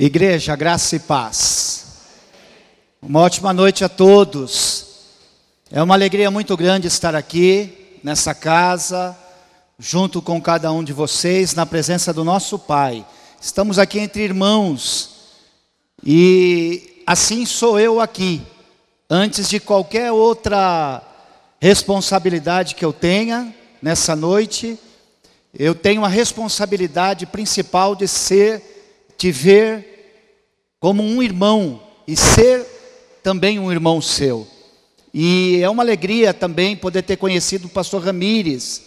Igreja, graça e paz. Uma ótima noite a todos. É uma alegria muito grande estar aqui, nessa casa, junto com cada um de vocês, na presença do nosso Pai. Estamos aqui entre irmãos e assim sou eu aqui, antes de qualquer outra responsabilidade que eu tenha nessa noite, eu tenho a responsabilidade principal de ser, te ver como um irmão e ser também um irmão seu. E é uma alegria também poder ter conhecido o pastor Ramires.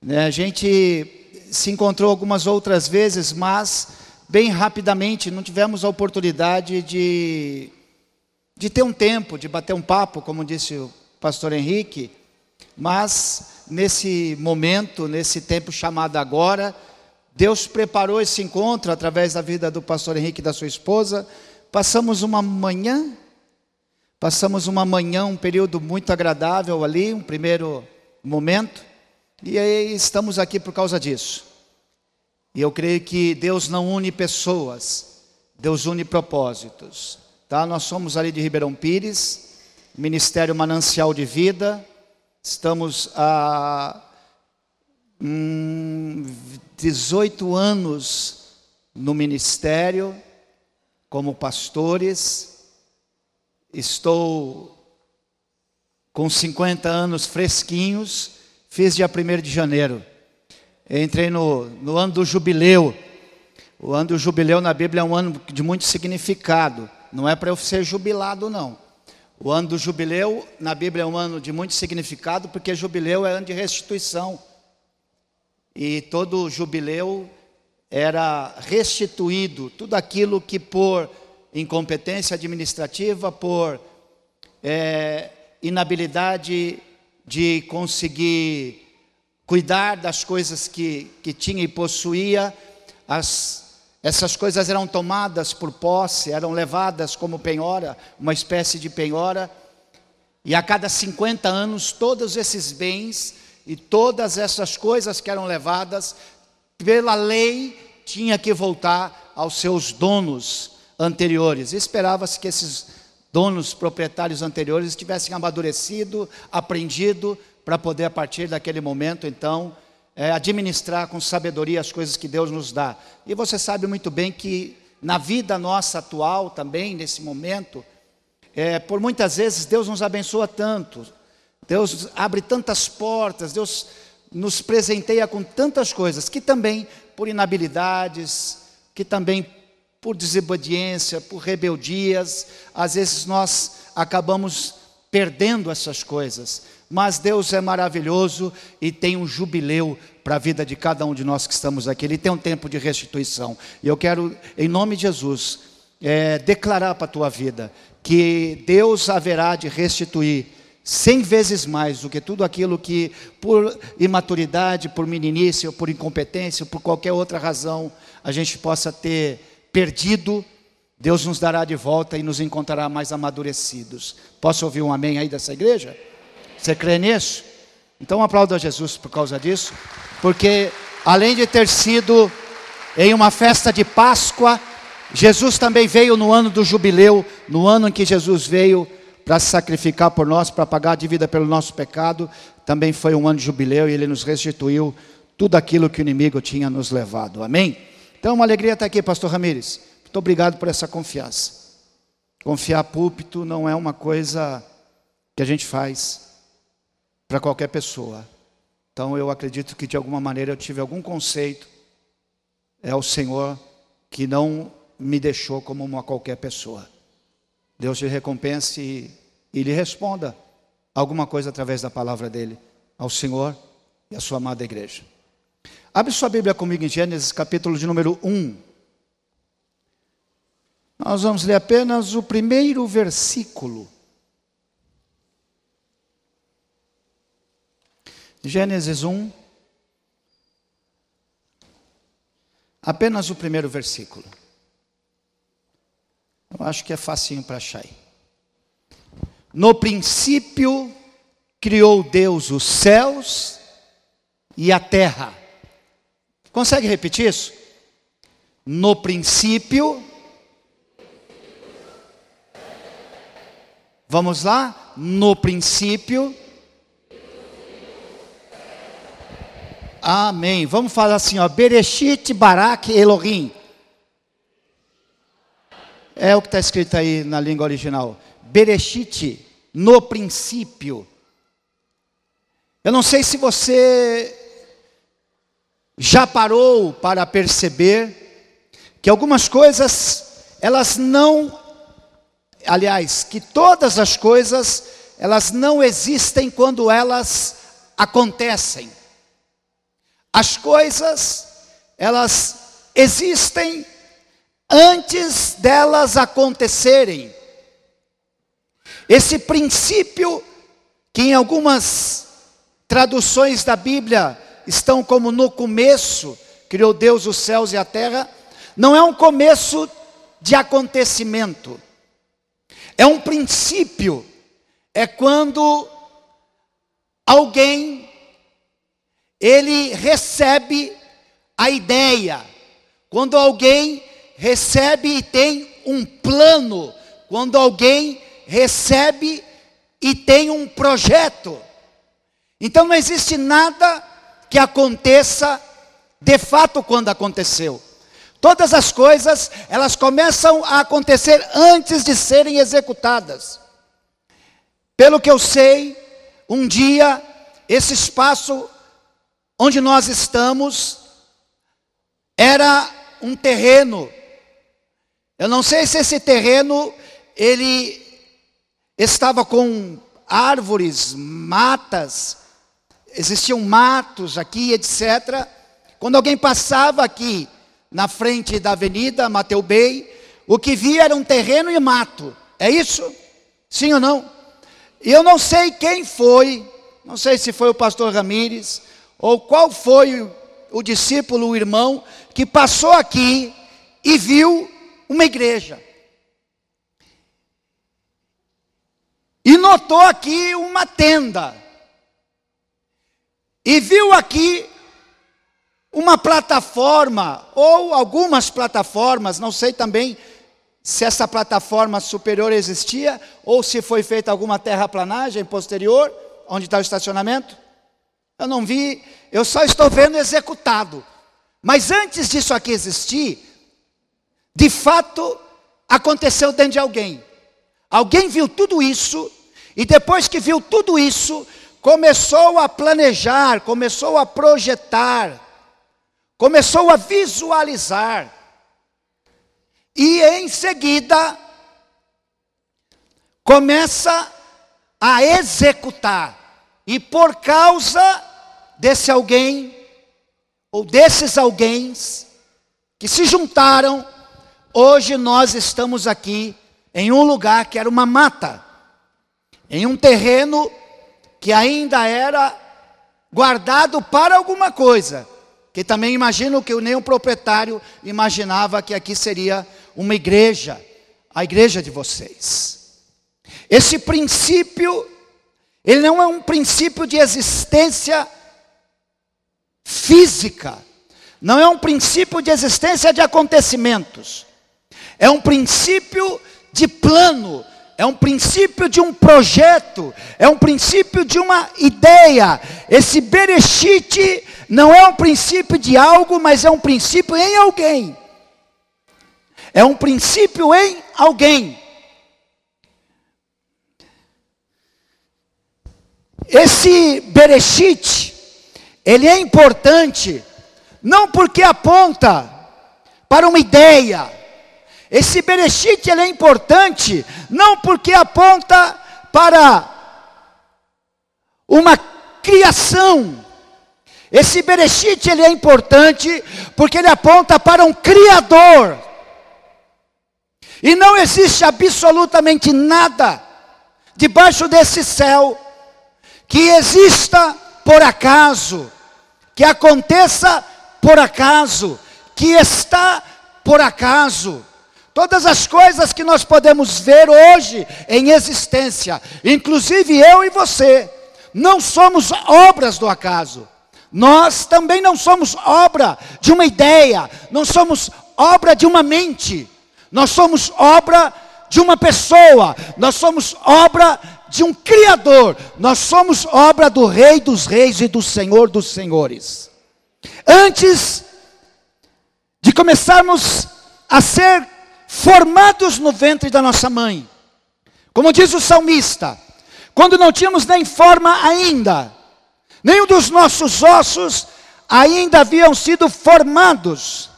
Né, a gente se encontrou algumas outras vezes, mas bem rapidamente não tivemos a oportunidade de, de ter um tempo, de bater um papo, como disse o pastor Henrique. Mas nesse momento, nesse tempo chamado agora, Deus preparou esse encontro através da vida do pastor Henrique e da sua esposa. Passamos uma manhã, passamos uma manhã, um período muito agradável ali, um primeiro momento, e aí estamos aqui por causa disso. E eu creio que Deus não une pessoas, Deus une propósitos. Tá? Nós somos ali de Ribeirão Pires, Ministério Manancial de Vida, Estamos há hum, 18 anos no ministério, como pastores. Estou com 50 anos fresquinhos, fiz dia 1 de janeiro. Entrei no, no ano do jubileu. O ano do jubileu na Bíblia é um ano de muito significado. Não é para eu ser jubilado, não. O ano do jubileu, na Bíblia, é um ano de muito significado, porque jubileu é ano de restituição. E todo jubileu era restituído, tudo aquilo que por incompetência administrativa, por é, inabilidade de conseguir cuidar das coisas que, que tinha e possuía, as essas coisas eram tomadas por posse, eram levadas como penhora, uma espécie de penhora, e a cada 50 anos todos esses bens e todas essas coisas que eram levadas, pela lei, tinha que voltar aos seus donos anteriores. Esperava-se que esses donos proprietários anteriores tivessem amadurecido, aprendido, para poder, a partir daquele momento, então, é, administrar com sabedoria as coisas que Deus nos dá. E você sabe muito bem que na vida nossa atual também, nesse momento, é, por muitas vezes Deus nos abençoa tanto, Deus abre tantas portas, Deus nos presenteia com tantas coisas, que também por inabilidades, que também por desobediência, por rebeldias, às vezes nós acabamos perdendo essas coisas. Mas Deus é maravilhoso e tem um jubileu para a vida de cada um de nós que estamos aqui. Ele tem um tempo de restituição. E eu quero, em nome de Jesus, é, declarar para a tua vida que Deus haverá de restituir cem vezes mais do que tudo aquilo que, por imaturidade, por meninice, ou por incompetência, ou por qualquer outra razão, a gente possa ter perdido. Deus nos dará de volta e nos encontrará mais amadurecidos. Posso ouvir um amém aí dessa igreja? Você crê nisso? Então aplauda Jesus por causa disso, porque além de ter sido em uma festa de Páscoa, Jesus também veio no ano do jubileu, no ano em que Jesus veio para se sacrificar por nós, para pagar a dívida pelo nosso pecado, também foi um ano de jubileu e ele nos restituiu tudo aquilo que o inimigo tinha nos levado. Amém? Então, uma alegria estar aqui, pastor Ramires. Muito obrigado por essa confiança. Confiar púlpito não é uma coisa que a gente faz para qualquer pessoa. Então eu acredito que de alguma maneira eu tive algum conceito. É o Senhor que não me deixou como uma qualquer pessoa. Deus te recompense e, e lhe responda alguma coisa através da palavra dele ao Senhor e à sua amada igreja. Abre sua Bíblia comigo em Gênesis capítulo de número 1. Nós vamos ler apenas o primeiro versículo. Gênesis 1, apenas o primeiro versículo. Eu acho que é facinho para achar aí. No princípio criou Deus os céus e a terra. Consegue repetir isso? No princípio. Vamos lá? No princípio. Amém. Vamos falar assim, ó. Berechit Barak Elohim. É o que está escrito aí na língua original. Bereshit, no princípio. Eu não sei se você já parou para perceber que algumas coisas, elas não, aliás, que todas as coisas, elas não existem quando elas acontecem. As coisas, elas existem antes delas acontecerem. Esse princípio, que em algumas traduções da Bíblia estão como no começo, criou Deus os céus e a terra, não é um começo de acontecimento, é um princípio, é quando alguém ele recebe a ideia, quando alguém recebe e tem um plano, quando alguém recebe e tem um projeto. Então não existe nada que aconteça de fato quando aconteceu. Todas as coisas, elas começam a acontecer antes de serem executadas. Pelo que eu sei, um dia esse espaço onde nós estamos era um terreno. Eu não sei se esse terreno ele estava com árvores, matas, existiam matos aqui, etc. Quando alguém passava aqui na frente da avenida Mateu Bay, o que via era um terreno e mato. É isso? Sim ou não? E eu não sei quem foi, não sei se foi o pastor Ramires, ou qual foi o discípulo, o irmão, que passou aqui e viu uma igreja. E notou aqui uma tenda. E viu aqui uma plataforma, ou algumas plataformas, não sei também se essa plataforma superior existia, ou se foi feita alguma terraplanagem posterior, onde está o estacionamento. Eu não vi, eu só estou vendo executado. Mas antes disso aqui existir, de fato, aconteceu dentro de alguém. Alguém viu tudo isso, e depois que viu tudo isso, começou a planejar, começou a projetar, começou a visualizar. E em seguida, começa a executar. E por causa desse alguém, ou desses alguém que se juntaram, hoje nós estamos aqui em um lugar que era uma mata, em um terreno que ainda era guardado para alguma coisa, que também imagino que nem o proprietário imaginava que aqui seria uma igreja, a igreja de vocês. Esse princípio, ele não é um princípio de existência física, não é um princípio de existência de acontecimentos, é um princípio de plano, é um princípio de um projeto, é um princípio de uma ideia. Esse Bereshit não é um princípio de algo, mas é um princípio em alguém. É um princípio em alguém. Esse Bereshit, ele é importante, não porque aponta para uma ideia. Esse Bereshit ele é importante, não porque aponta para uma criação. Esse Bereshit ele é importante porque ele aponta para um Criador. E não existe absolutamente nada debaixo desse céu que exista por acaso que aconteça por acaso, que está por acaso. Todas as coisas que nós podemos ver hoje em existência, inclusive eu e você, não somos obras do acaso. Nós também não somos obra de uma ideia, não somos obra de uma mente. Nós somos obra de uma pessoa, nós somos obra de um Criador, nós somos obra do Rei dos Reis e do Senhor dos Senhores. Antes de começarmos a ser formados no ventre da nossa mãe, como diz o salmista, quando não tínhamos nem forma ainda, nenhum dos nossos ossos ainda haviam sido formados.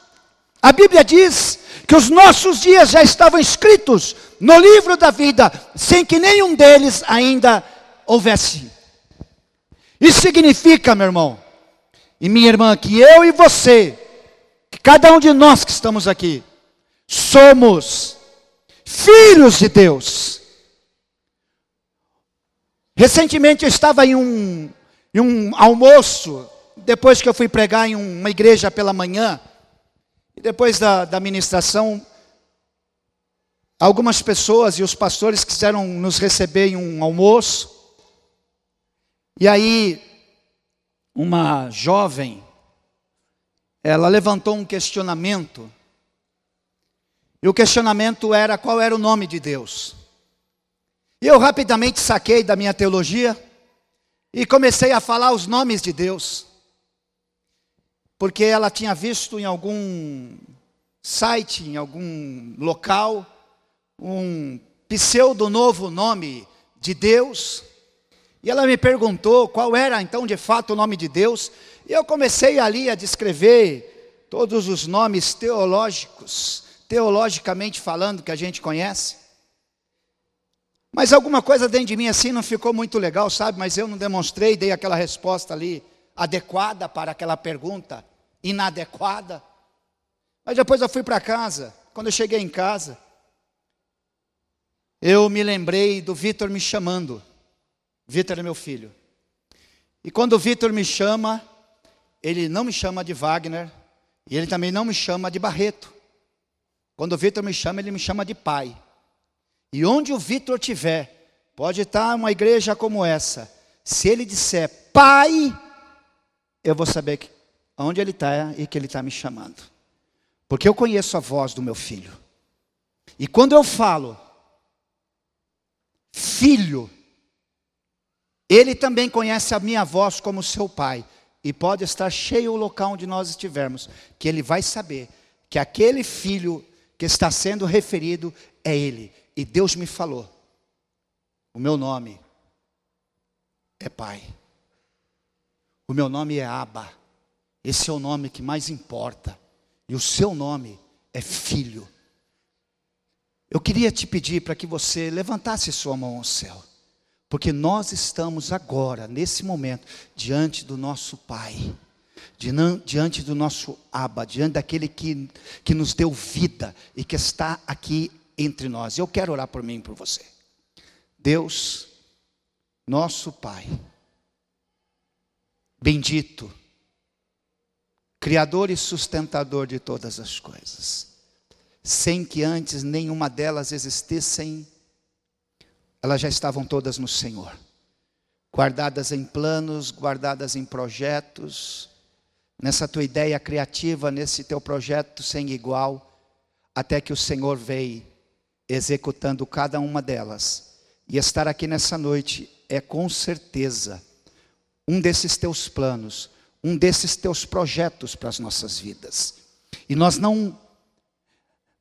A Bíblia diz que os nossos dias já estavam escritos no livro da vida, sem que nenhum deles ainda houvesse. Isso significa, meu irmão e minha irmã, que eu e você, que cada um de nós que estamos aqui, somos filhos de Deus. Recentemente eu estava em um, em um almoço, depois que eu fui pregar em uma igreja pela manhã, e depois da, da ministração, algumas pessoas e os pastores quiseram nos receber em um almoço. E aí, uma jovem, ela levantou um questionamento. E o questionamento era qual era o nome de Deus. E eu rapidamente saquei da minha teologia e comecei a falar os nomes de Deus porque ela tinha visto em algum site, em algum local, um pseudo novo nome de Deus. E ela me perguntou qual era então de fato o nome de Deus. E eu comecei ali a descrever todos os nomes teológicos, teologicamente falando, que a gente conhece. Mas alguma coisa dentro de mim assim não ficou muito legal, sabe? Mas eu não demonstrei, dei aquela resposta ali adequada para aquela pergunta inadequada. Mas depois eu fui para casa. Quando eu cheguei em casa, eu me lembrei do Vitor me chamando. Vitor é meu filho. E quando o Vitor me chama, ele não me chama de Wagner e ele também não me chama de Barreto. Quando o Vitor me chama, ele me chama de pai. E onde o Vitor tiver, pode estar uma igreja como essa. Se ele disser pai, eu vou saber que onde ele está e que ele está me chamando. Porque eu conheço a voz do meu filho. E quando eu falo, filho, ele também conhece a minha voz como seu pai. E pode estar cheio o local onde nós estivermos, que ele vai saber que aquele filho que está sendo referido é ele. E Deus me falou: o meu nome é Pai. O meu nome é Abba. Esse é o nome que mais importa. E o seu nome é filho. Eu queria te pedir para que você levantasse sua mão ao céu. Porque nós estamos agora, nesse momento, diante do nosso Pai, diante do nosso Abba, diante daquele que, que nos deu vida e que está aqui entre nós. Eu quero orar por mim e por você. Deus, nosso Pai, bendito, Criador e sustentador de todas as coisas. Sem que antes nenhuma delas existissem, elas já estavam todas no Senhor. Guardadas em planos, guardadas em projetos, nessa tua ideia criativa, nesse teu projeto sem igual, até que o Senhor veio executando cada uma delas. E estar aqui nessa noite é com certeza um desses teus planos um desses teus projetos para as nossas vidas. E nós não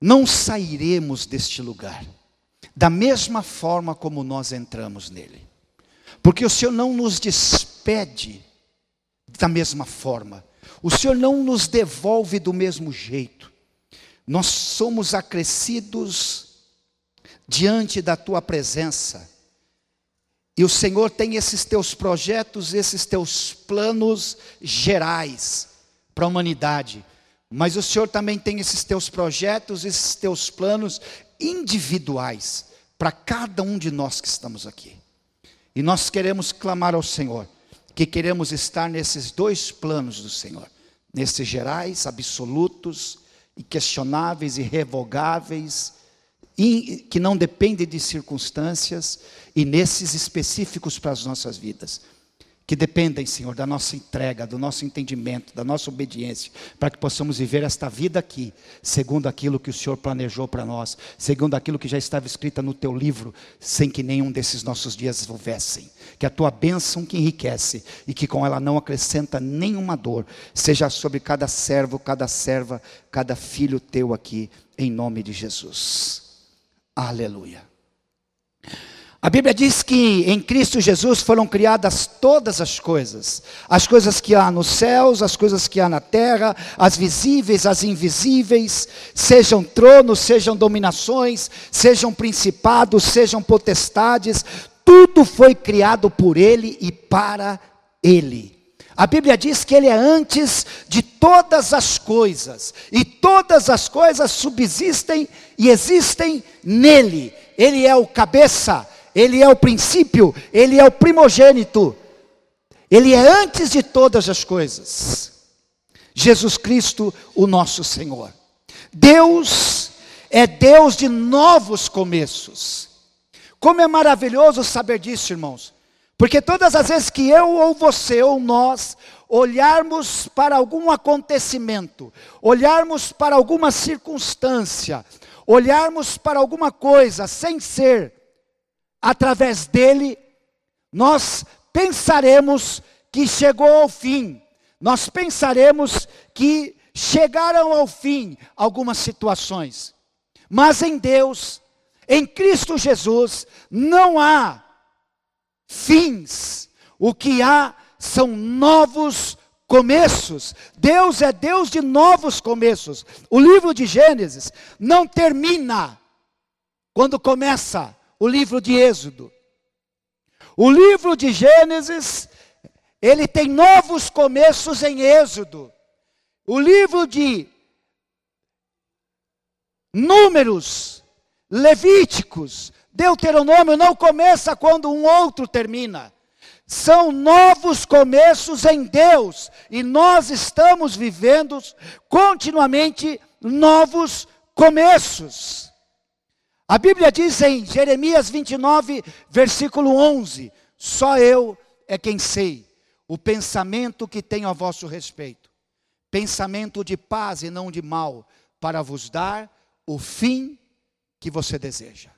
não sairemos deste lugar da mesma forma como nós entramos nele. Porque o Senhor não nos despede da mesma forma. O Senhor não nos devolve do mesmo jeito. Nós somos acrescidos diante da tua presença e o Senhor tem esses teus projetos, esses teus planos gerais para a humanidade. Mas o Senhor também tem esses teus projetos, esses teus planos individuais para cada um de nós que estamos aqui. E nós queremos clamar ao Senhor, que queremos estar nesses dois planos do Senhor, nesses gerais, absolutos, inquestionáveis, irrevogáveis, que não dependem de circunstâncias, e nesses específicos para as nossas vidas. Que dependem, Senhor, da nossa entrega, do nosso entendimento, da nossa obediência, para que possamos viver esta vida aqui, segundo aquilo que o Senhor planejou para nós, segundo aquilo que já estava escrito no teu livro, sem que nenhum desses nossos dias houvessem. Que a tua bênção que enriquece e que com ela não acrescenta nenhuma dor, seja sobre cada servo, cada serva, cada filho teu aqui, em nome de Jesus. Aleluia. A Bíblia diz que em Cristo Jesus foram criadas todas as coisas, as coisas que há nos céus, as coisas que há na terra, as visíveis, as invisíveis, sejam tronos, sejam dominações, sejam principados, sejam potestades, tudo foi criado por Ele e para Ele. A Bíblia diz que Ele é antes de todas as coisas, e todas as coisas subsistem e existem nele. Ele é o cabeça ele é o princípio, Ele é o primogênito, Ele é antes de todas as coisas. Jesus Cristo, o nosso Senhor. Deus é Deus de novos começos. Como é maravilhoso saber disso, irmãos. Porque todas as vezes que eu ou você ou nós olharmos para algum acontecimento, olharmos para alguma circunstância, olharmos para alguma coisa sem ser através dele, nós pensaremos que chegou ao fim, nós pensaremos que chegaram ao fim algumas situações, mas em Deus, em Cristo Jesus, não há fins, o que há são novos começos. Deus é Deus de novos começos. O livro de Gênesis não termina quando começa o livro de Êxodo. O livro de Gênesis, ele tem novos começos em Êxodo. O livro de Números, Levíticos, Deuteronômio não começa quando um outro termina. São novos começos em Deus e nós estamos vivendo continuamente novos começos. A Bíblia diz em Jeremias 29, versículo 11: Só eu é quem sei o pensamento que tenho a vosso respeito, pensamento de paz e não de mal, para vos dar o fim que você deseja.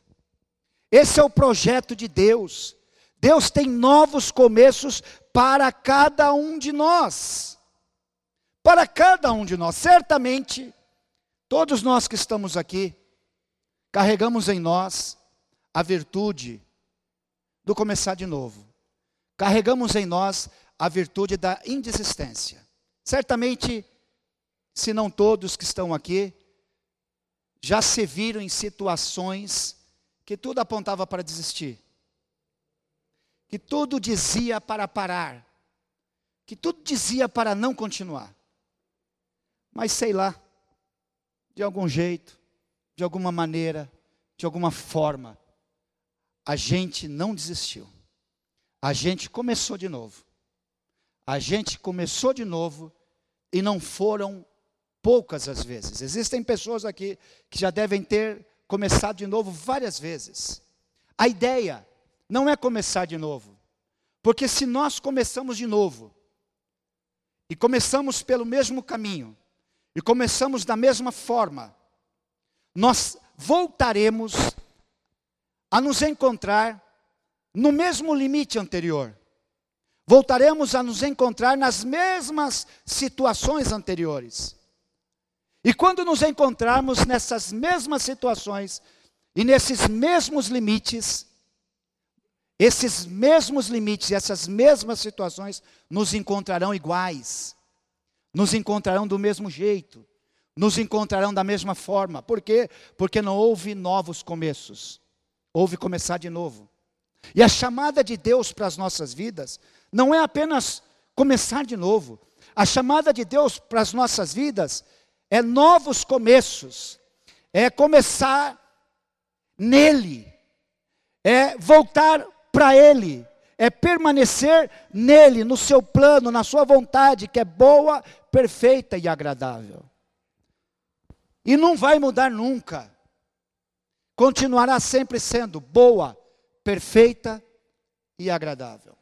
Esse é o projeto de Deus. Deus tem novos começos para cada um de nós. Para cada um de nós. Certamente, todos nós que estamos aqui, carregamos em nós a virtude do começar de novo. Carregamos em nós a virtude da indesistência. Certamente, se não todos que estão aqui, já se viram em situações que tudo apontava para desistir, que tudo dizia para parar, que tudo dizia para não continuar. Mas sei lá, de algum jeito, de alguma maneira, de alguma forma, a gente não desistiu. A gente começou de novo. A gente começou de novo e não foram poucas as vezes. Existem pessoas aqui que já devem ter começado de novo várias vezes. A ideia não é começar de novo, porque se nós começamos de novo, e começamos pelo mesmo caminho, e começamos da mesma forma, nós voltaremos a nos encontrar no mesmo limite anterior. Voltaremos a nos encontrar nas mesmas situações anteriores. E quando nos encontrarmos nessas mesmas situações e nesses mesmos limites, esses mesmos limites essas mesmas situações nos encontrarão iguais, nos encontrarão do mesmo jeito nos encontrarão da mesma forma. Por quê? Porque não houve novos começos. Houve começar de novo. E a chamada de Deus para as nossas vidas não é apenas começar de novo. A chamada de Deus para as nossas vidas é novos começos. É começar nele. É voltar para ele. É permanecer nele, no seu plano, na sua vontade, que é boa, perfeita e agradável. E não vai mudar nunca. Continuará sempre sendo boa, perfeita e agradável.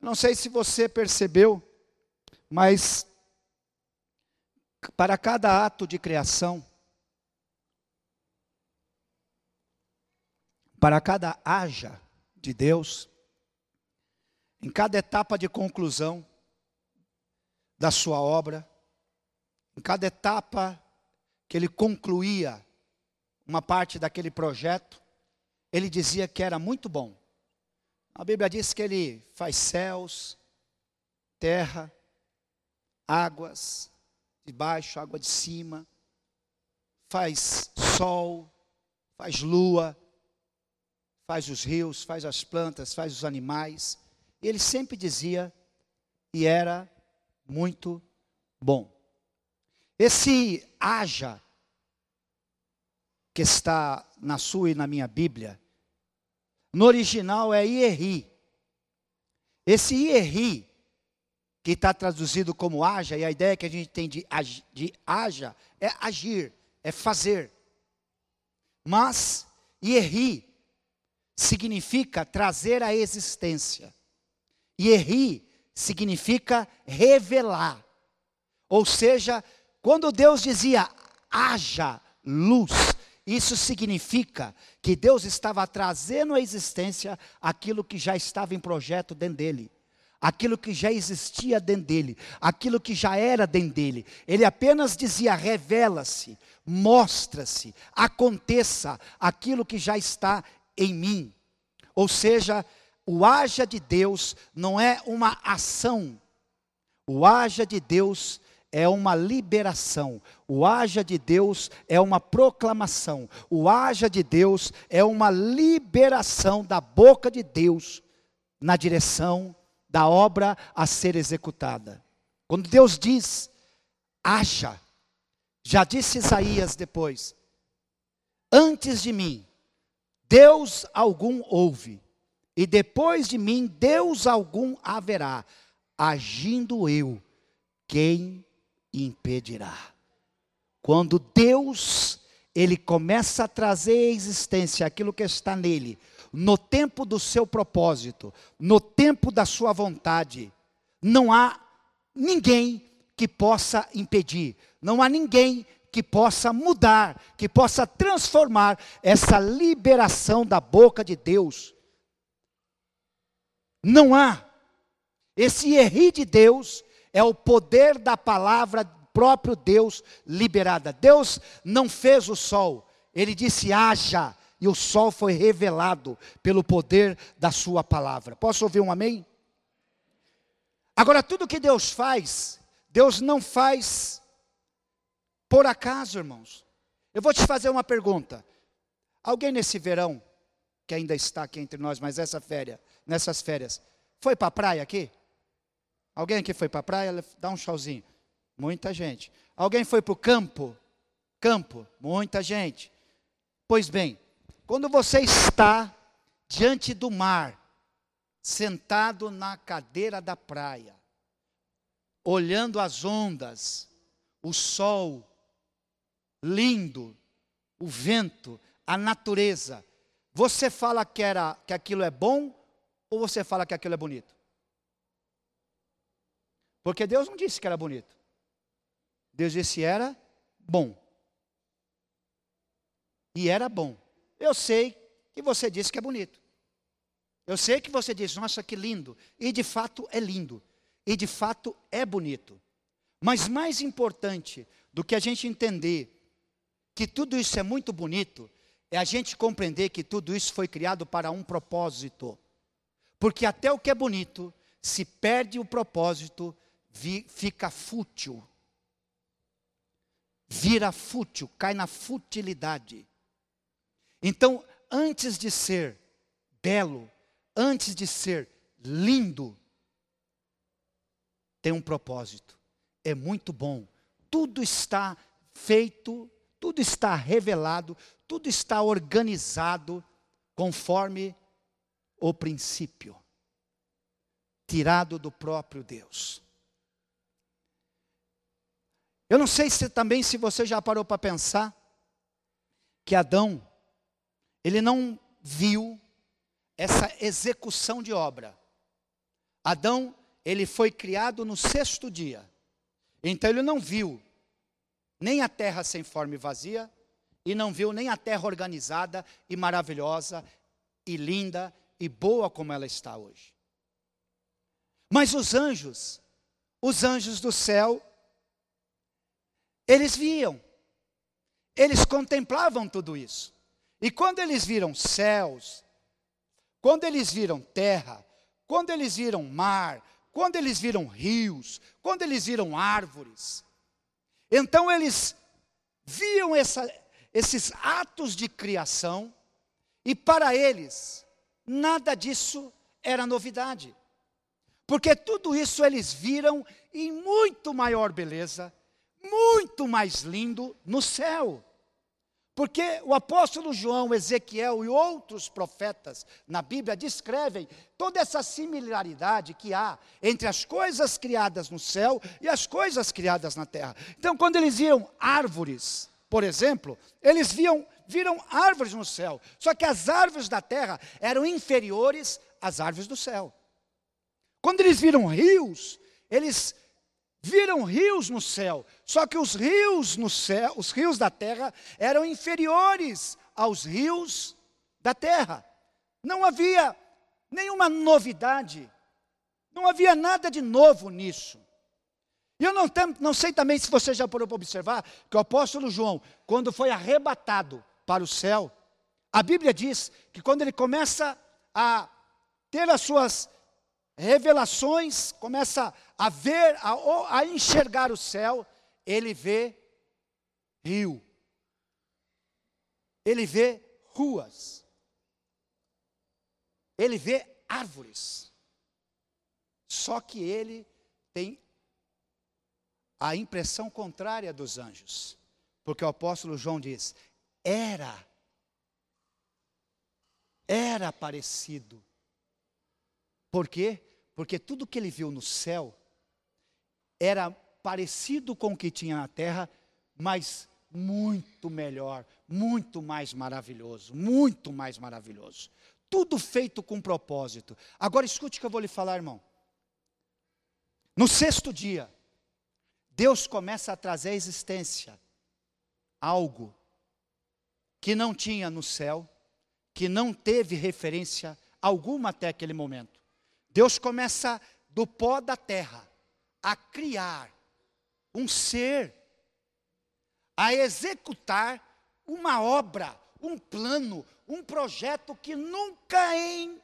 Não sei se você percebeu, mas para cada ato de criação, para cada haja de Deus, em cada etapa de conclusão da sua obra, em cada etapa que ele concluía uma parte daquele projeto, ele dizia que era muito bom. A Bíblia diz que ele faz céus, terra, águas de baixo, água de cima, faz sol, faz lua, faz os rios, faz as plantas, faz os animais. Ele sempre dizia, e era muito bom. Esse haja, que está na sua e na minha Bíblia, no original é Ierri. Esse Ierri, que está traduzido como haja, e a ideia que a gente tem de, de haja é agir, é fazer. Mas Ierri significa trazer à existência. Ierri significa revelar. Ou seja, quando Deus dizia haja luz, isso significa que Deus estava trazendo à existência aquilo que já estava em projeto dentro dele, aquilo que já existia dentro dele, aquilo que já era dentro dele. Ele apenas dizia: revela-se, mostra-se, aconteça aquilo que já está em mim. Ou seja, o haja de Deus não é uma ação, o haja de Deus é uma liberação. O haja de Deus é uma proclamação. O haja de Deus é uma liberação da boca de Deus na direção da obra a ser executada. Quando Deus diz, haja, já disse Isaías depois, antes de mim, Deus algum houve, e depois de mim, Deus algum haverá, agindo eu, quem impedirá. Quando Deus, ele começa a trazer à existência aquilo que está nele, no tempo do seu propósito, no tempo da sua vontade, não há ninguém que possa impedir, não há ninguém que possa mudar, que possa transformar essa liberação da boca de Deus. Não há. Esse erri de Deus é o poder da palavra próprio Deus liberada. Deus não fez o sol, ele disse: haja, e o sol foi revelado pelo poder da sua palavra. Posso ouvir um amém? Agora, tudo que Deus faz, Deus não faz por acaso, irmãos. Eu vou te fazer uma pergunta. Alguém nesse verão, que ainda está aqui entre nós, mas essa férias, nessas férias, foi para a praia aqui? Alguém aqui foi para a praia? Dá um chauzinho. Muita gente. Alguém foi para o campo? Campo? Muita gente. Pois bem, quando você está diante do mar, sentado na cadeira da praia, olhando as ondas, o sol lindo, o vento, a natureza, você fala que, era, que aquilo é bom ou você fala que aquilo é bonito? Porque Deus não disse que era bonito. Deus disse era bom. E era bom. Eu sei que você disse que é bonito. Eu sei que você diz, nossa, que lindo. E de fato é lindo. E de fato é bonito. Mas mais importante do que a gente entender que tudo isso é muito bonito, é a gente compreender que tudo isso foi criado para um propósito. Porque até o que é bonito, se perde o propósito, fica fútil. Vira fútil, cai na futilidade. Então, antes de ser belo, antes de ser lindo, tem um propósito. É muito bom. Tudo está feito, tudo está revelado, tudo está organizado conforme o princípio tirado do próprio Deus. Eu não sei se também se você já parou para pensar que Adão ele não viu essa execução de obra. Adão, ele foi criado no sexto dia. Então ele não viu nem a terra sem forma e vazia, e não viu nem a terra organizada e maravilhosa e linda e boa como ela está hoje. Mas os anjos, os anjos do céu, eles viam, eles contemplavam tudo isso. E quando eles viram céus, quando eles viram terra, quando eles viram mar, quando eles viram rios, quando eles viram árvores, então eles viam essa, esses atos de criação, e para eles, nada disso era novidade. Porque tudo isso eles viram em muito maior beleza, muito mais lindo no céu. Porque o apóstolo João, Ezequiel e outros profetas na Bíblia descrevem toda essa similaridade que há entre as coisas criadas no céu e as coisas criadas na terra. Então, quando eles viam árvores, por exemplo, eles viam, viram árvores no céu, só que as árvores da terra eram inferiores às árvores do céu. Quando eles viram rios, eles viram rios no céu, só que os rios no céu, os rios da terra eram inferiores aos rios da terra. Não havia nenhuma novidade. Não havia nada de novo nisso. E eu não, tem, não sei também se você já parou para observar que o apóstolo João, quando foi arrebatado para o céu, a Bíblia diz que quando ele começa a ter as suas revelações, começa a ver, a, a enxergar o céu, ele vê rio, ele vê ruas, ele vê árvores. Só que ele tem a impressão contrária dos anjos, porque o apóstolo João diz: era, era parecido. Por quê? Porque tudo que ele viu no céu era parecido com o que tinha na terra, mas muito melhor, muito mais maravilhoso, muito mais maravilhoso. Tudo feito com propósito. Agora escute o que eu vou lhe falar, irmão. No sexto dia, Deus começa a trazer à existência algo que não tinha no céu, que não teve referência alguma até aquele momento. Deus começa do pó da terra a criar um ser, a executar uma obra, um plano, um projeto que nunca em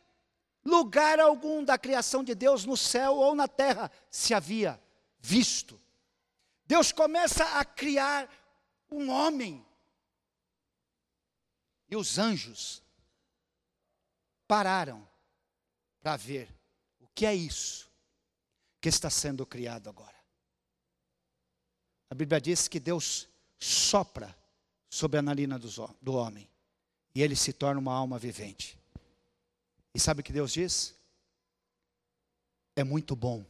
lugar algum da criação de Deus no céu ou na terra se havia visto. Deus começa a criar um homem. E os anjos pararam para ver que é isso que está sendo criado agora? A Bíblia diz que Deus sopra sobre a narina do homem e ele se torna uma alma vivente. E sabe o que Deus diz? É muito bom.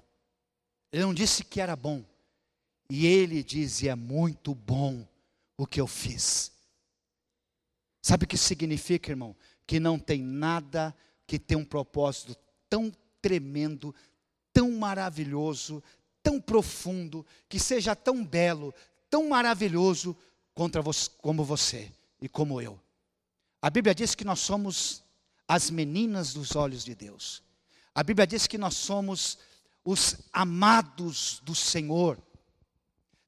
Ele não disse que era bom. E ele diz: é muito bom o que eu fiz. Sabe o que significa, irmão? Que não tem nada que tenha um propósito tão tremendo, tão maravilhoso, tão profundo, que seja tão belo, tão maravilhoso contra você, como você e como eu. A Bíblia diz que nós somos as meninas dos olhos de Deus. A Bíblia diz que nós somos os amados do Senhor.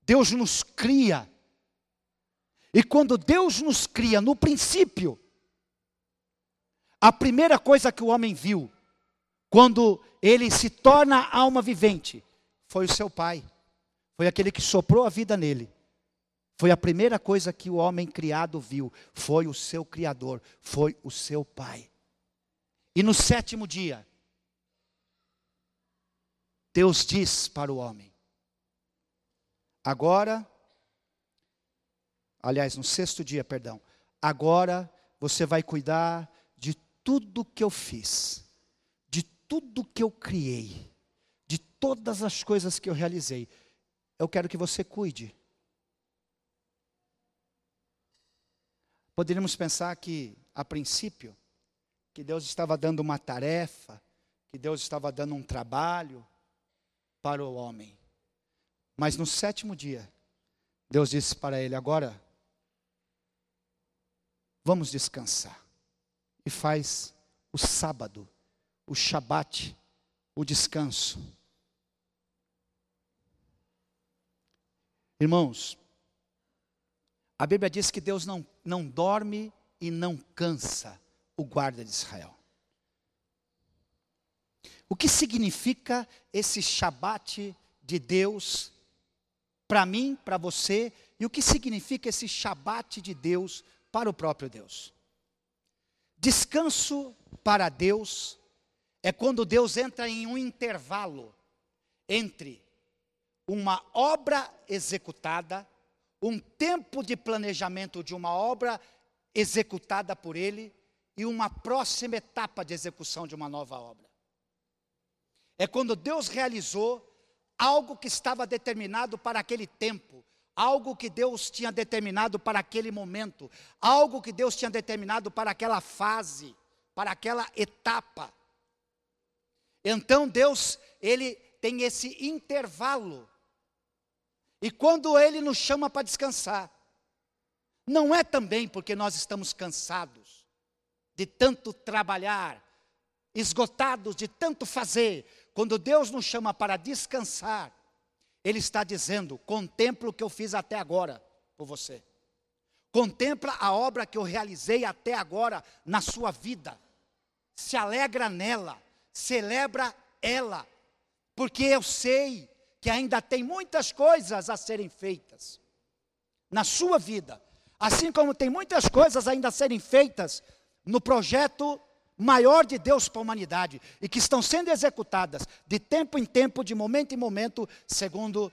Deus nos cria. E quando Deus nos cria, no princípio, a primeira coisa que o homem viu quando ele se torna alma vivente, foi o seu pai. Foi aquele que soprou a vida nele. Foi a primeira coisa que o homem criado viu. Foi o seu Criador, foi o seu pai. E no sétimo dia, Deus diz para o homem: agora, aliás, no sexto dia, perdão, agora você vai cuidar de tudo que eu fiz tudo que eu criei, de todas as coisas que eu realizei, eu quero que você cuide. Poderíamos pensar que, a princípio, que Deus estava dando uma tarefa, que Deus estava dando um trabalho para o homem. Mas no sétimo dia, Deus disse para ele: Agora, vamos descansar. E faz o sábado, o shabat, o descanso. Irmãos, a Bíblia diz que Deus não, não dorme e não cansa o guarda de Israel. O que significa esse Shabat de Deus para mim, para você, e o que significa esse Shabat de Deus para o próprio Deus? Descanso para Deus é quando Deus entra em um intervalo entre uma obra executada, um tempo de planejamento de uma obra executada por Ele e uma próxima etapa de execução de uma nova obra. É quando Deus realizou algo que estava determinado para aquele tempo, algo que Deus tinha determinado para aquele momento, algo que Deus tinha determinado para aquela fase, para aquela etapa. Então Deus, ele tem esse intervalo. E quando ele nos chama para descansar, não é também porque nós estamos cansados de tanto trabalhar, esgotados de tanto fazer, quando Deus nos chama para descansar, Ele está dizendo: contempla o que eu fiz até agora por você. Contempla a obra que eu realizei até agora na sua vida. Se alegra nela, celebra ela, porque eu sei que ainda tem muitas coisas a serem feitas na sua vida, assim como tem muitas coisas ainda a serem feitas no projeto maior de Deus para a humanidade e que estão sendo executadas de tempo em tempo, de momento em momento, segundo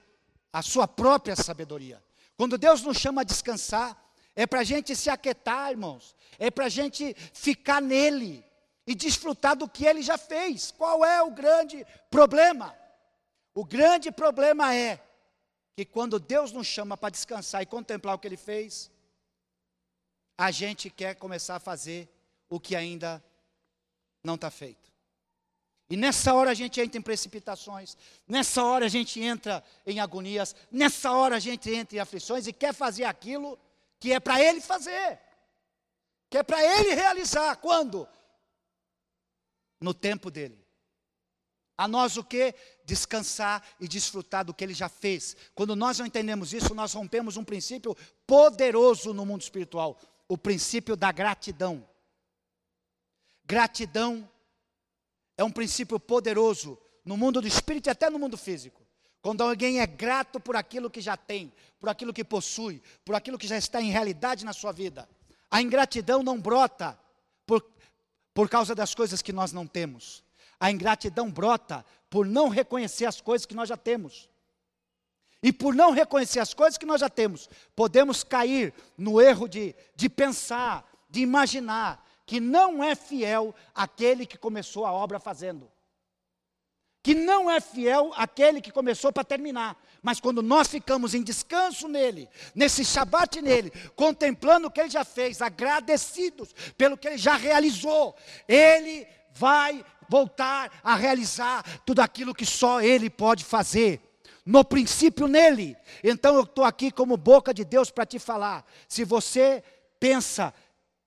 a sua própria sabedoria. Quando Deus nos chama a descansar, é para a gente se aquietar, irmãos, é para a gente ficar nele e desfrutar do que ele já fez. Qual é o grande problema? O grande problema é que quando Deus nos chama para descansar e contemplar o que ele fez, a gente quer começar a fazer o que ainda não está feito. E nessa hora a gente entra em precipitações, nessa hora a gente entra em agonias, nessa hora a gente entra em aflições e quer fazer aquilo que é para ele fazer, que é para ele realizar. Quando? No tempo dele. A nós o que? Descansar e desfrutar do que ele já fez. Quando nós não entendemos isso, nós rompemos um princípio poderoso no mundo espiritual: o princípio da gratidão. Gratidão é um princípio poderoso no mundo do espírito e até no mundo físico. Quando alguém é grato por aquilo que já tem, por aquilo que possui, por aquilo que já está em realidade na sua vida. A ingratidão não brota por causa das coisas que nós não temos. A ingratidão brota por não reconhecer as coisas que nós já temos. E por não reconhecer as coisas que nós já temos, podemos cair no erro de, de pensar, de imaginar que não é fiel aquele que começou a obra fazendo. Que não é fiel aquele que começou para terminar. Mas quando nós ficamos em descanso nele, nesse shabat nele, contemplando o que ele já fez, agradecidos pelo que ele já realizou, ele vai voltar a realizar tudo aquilo que só ele pode fazer no princípio nele. Então eu estou aqui como boca de Deus para te falar. Se você pensa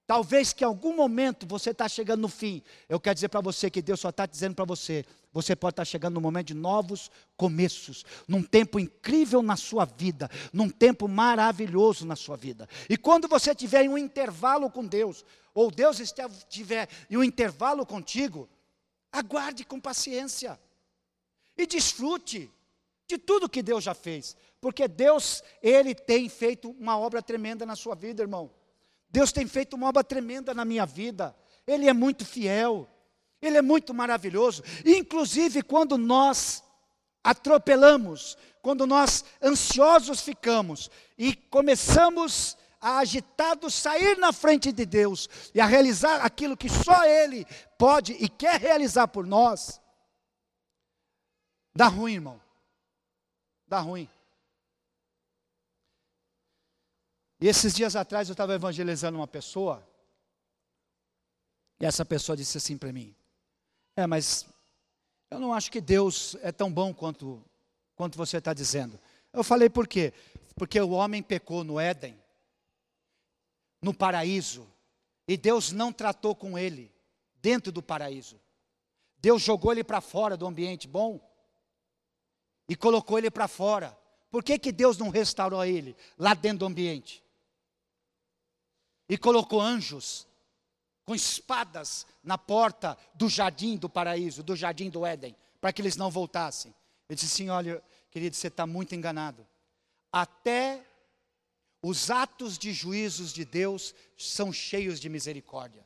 Talvez que em algum momento você está chegando no fim. Eu quero dizer para você que Deus só está dizendo para você: você pode estar tá chegando no momento de novos começos, num tempo incrível na sua vida, num tempo maravilhoso na sua vida. E quando você tiver em um intervalo com Deus, ou Deus estiver em um intervalo contigo, aguarde com paciência e desfrute de tudo que Deus já fez, porque Deus, Ele tem feito uma obra tremenda na sua vida, irmão. Deus tem feito uma obra tremenda na minha vida. Ele é muito fiel. Ele é muito maravilhoso. Inclusive quando nós atropelamos, quando nós ansiosos ficamos e começamos a agitados sair na frente de Deus e a realizar aquilo que só Ele pode e quer realizar por nós, dá ruim, irmão. Dá ruim. E esses dias atrás eu estava evangelizando uma pessoa, e essa pessoa disse assim para mim: É, mas Eu não acho que Deus é tão bom quanto, quanto você está dizendo. Eu falei por quê? Porque o homem pecou no Éden, no paraíso, e Deus não tratou com ele dentro do paraíso. Deus jogou ele para fora do ambiente bom e colocou ele para fora. Por que, que Deus não restaurou ele lá dentro do ambiente? E colocou anjos com espadas na porta do jardim do paraíso, do jardim do Éden, para que eles não voltassem. Ele disse assim: Olha, querido, você está muito enganado. Até os atos de juízos de Deus são cheios de misericórdia.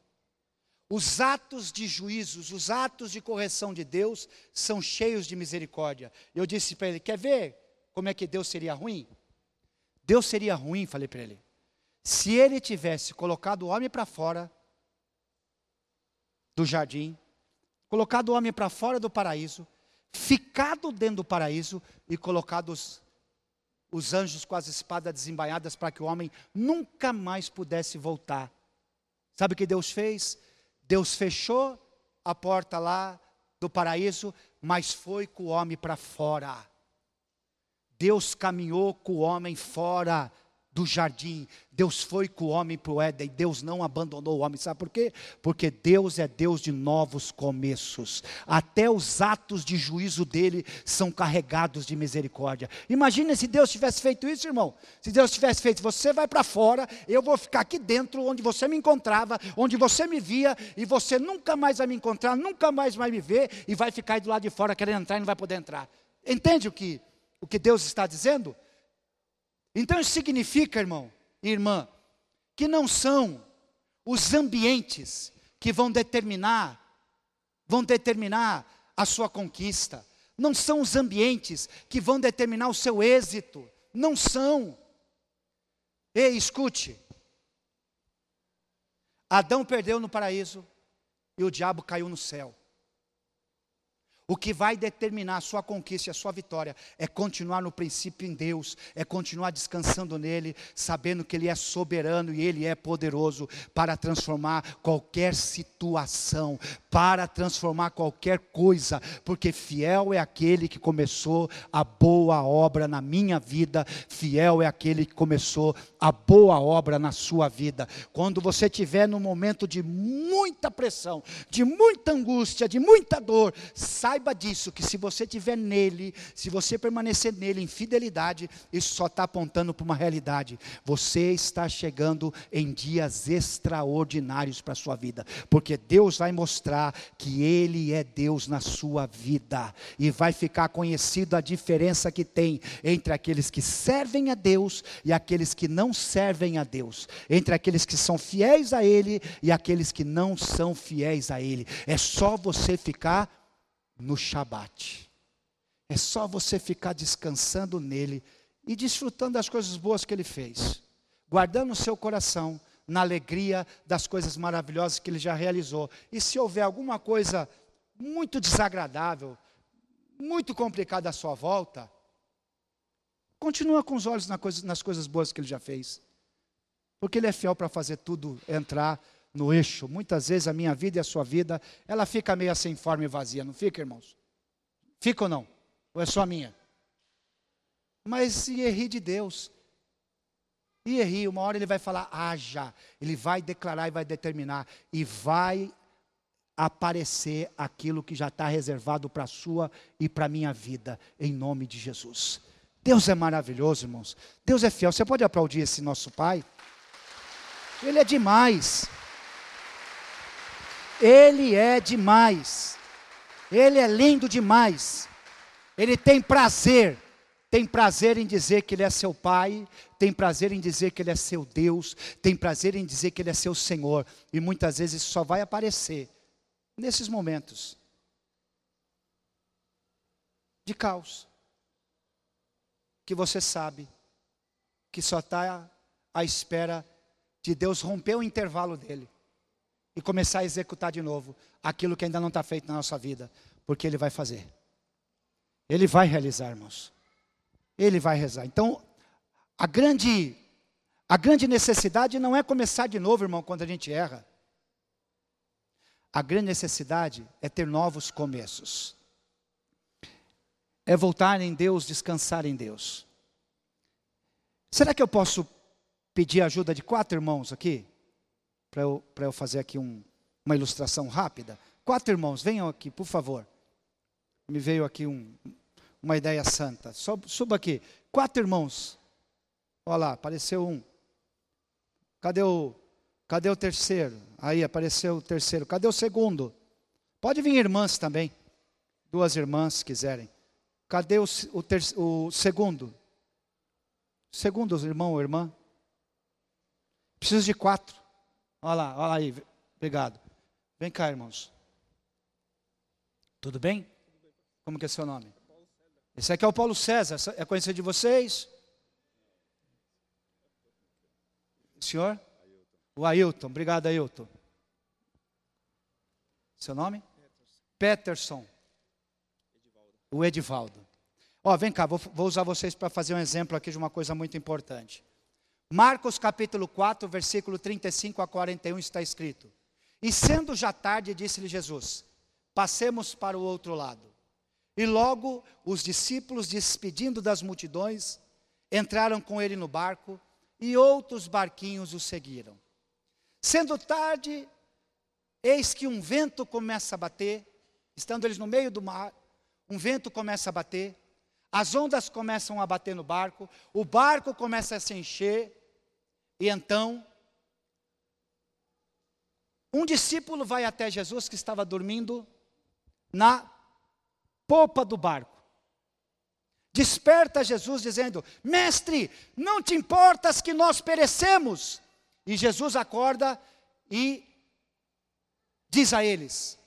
Os atos de juízos, os atos de correção de Deus são cheios de misericórdia. Eu disse para ele: Quer ver como é que Deus seria ruim? Deus seria ruim, falei para ele, se ele tivesse colocado o homem para fora do jardim, colocado o homem para fora do paraíso, ficado dentro do paraíso e colocado os, os anjos com as espadas desembainhadas para que o homem nunca mais pudesse voltar. Sabe o que Deus fez? Deus fechou a porta lá do paraíso, mas foi com o homem para fora. Deus caminhou com o homem fora do jardim. Deus foi com o homem para o Éden, Deus não abandonou o homem, sabe por quê? Porque Deus é Deus de novos começos, até os atos de juízo dele são carregados de misericórdia. Imagina se Deus tivesse feito isso, irmão. Se Deus tivesse feito, você vai para fora, eu vou ficar aqui dentro, onde você me encontrava, onde você me via, e você nunca mais vai me encontrar, nunca mais vai me ver, e vai ficar aí do lado de fora querendo entrar e não vai poder entrar. Entende o que, o que Deus está dizendo? Então isso significa, irmão e irmã, que não são os ambientes que vão determinar, vão determinar a sua conquista. Não são os ambientes que vão determinar o seu êxito. Não são. Ei, escute. Adão perdeu no paraíso e o diabo caiu no céu. O que vai determinar a sua conquista e a sua vitória é continuar no princípio em Deus, é continuar descansando nele, sabendo que Ele é soberano e Ele é poderoso para transformar qualquer situação, para transformar qualquer coisa, porque fiel é aquele que começou a boa obra na minha vida, fiel é aquele que começou a boa obra na sua vida. Quando você estiver no momento de muita pressão, de muita angústia, de muita dor, sai saiba disso, que se você estiver nele, se você permanecer nele em fidelidade, isso só está apontando para uma realidade. Você está chegando em dias extraordinários para a sua vida, porque Deus vai mostrar que Ele é Deus na sua vida, e vai ficar conhecido a diferença que tem entre aqueles que servem a Deus e aqueles que não servem a Deus, entre aqueles que são fiéis a Ele e aqueles que não são fiéis a Ele. É só você ficar no Shabat. É só você ficar descansando nele e desfrutando das coisas boas que ele fez, guardando o seu coração na alegria das coisas maravilhosas que ele já realizou. E se houver alguma coisa muito desagradável, muito complicada à sua volta, continua com os olhos nas coisas boas que ele já fez. Porque ele é fiel para fazer tudo entrar no eixo. Muitas vezes a minha vida e a sua vida, ela fica meio sem forma e vazia, não fica, irmãos? Fica ou não? Ou é só minha? Mas e ri de Deus? E ri, uma hora ele vai falar, haja. Ele vai declarar e vai determinar. E vai aparecer aquilo que já está reservado para a sua e para a minha vida, em nome de Jesus. Deus é maravilhoso, irmãos. Deus é fiel. Você pode aplaudir esse nosso Pai? Ele é demais. Ele é demais. Ele é lindo demais. Ele tem prazer. Tem prazer em dizer que Ele é seu Pai, tem prazer em dizer que Ele é seu Deus, tem prazer em dizer que Ele é seu Senhor, e muitas vezes só vai aparecer nesses momentos de caos, que você sabe que só está à espera de Deus romper o intervalo dele e começar a executar de novo aquilo que ainda não está feito na nossa vida, porque Ele vai fazer. Ele vai realizar, irmãos. Ele vai rezar. Então, a grande, a grande necessidade não é começar de novo, irmão, quando a gente erra. A grande necessidade é ter novos começos. é voltar em Deus, descansar em Deus. Será que eu posso pedir ajuda de quatro irmãos aqui? Para eu, eu fazer aqui um, uma ilustração rápida. Quatro irmãos, venham aqui, por favor. Me veio aqui um, uma ideia santa. Suba aqui. Quatro irmãos. Olha lá, apareceu um. Cadê o, cadê o terceiro? Aí apareceu o terceiro. Cadê o segundo? Pode vir irmãs também. Duas irmãs, se quiserem. Cadê o, o, ter, o segundo? Segundo irmão ou irmã? Preciso de quatro. Olha lá, olha aí. Obrigado. Vem cá, irmãos. Tudo bem? Como que é seu nome? Esse aqui é o Paulo César. É conhecido de vocês? O senhor? O Ailton. Obrigado, Ailton. Seu nome? Peterson. O Edivaldo. Ó, vem cá, vou, vou usar vocês para fazer um exemplo aqui de uma coisa muito importante. Marcos capítulo 4, versículo 35 a 41 está escrito: E sendo já tarde, disse-lhe Jesus: Passemos para o outro lado. E logo os discípulos, despedindo das multidões, entraram com ele no barco e outros barquinhos o seguiram. Sendo tarde, eis que um vento começa a bater, estando eles no meio do mar, um vento começa a bater, as ondas começam a bater no barco, o barco começa a se encher, e então um discípulo vai até Jesus que estava dormindo na popa do barco. Desperta Jesus dizendo: Mestre, não te importas que nós perecemos? E Jesus acorda e diz a eles: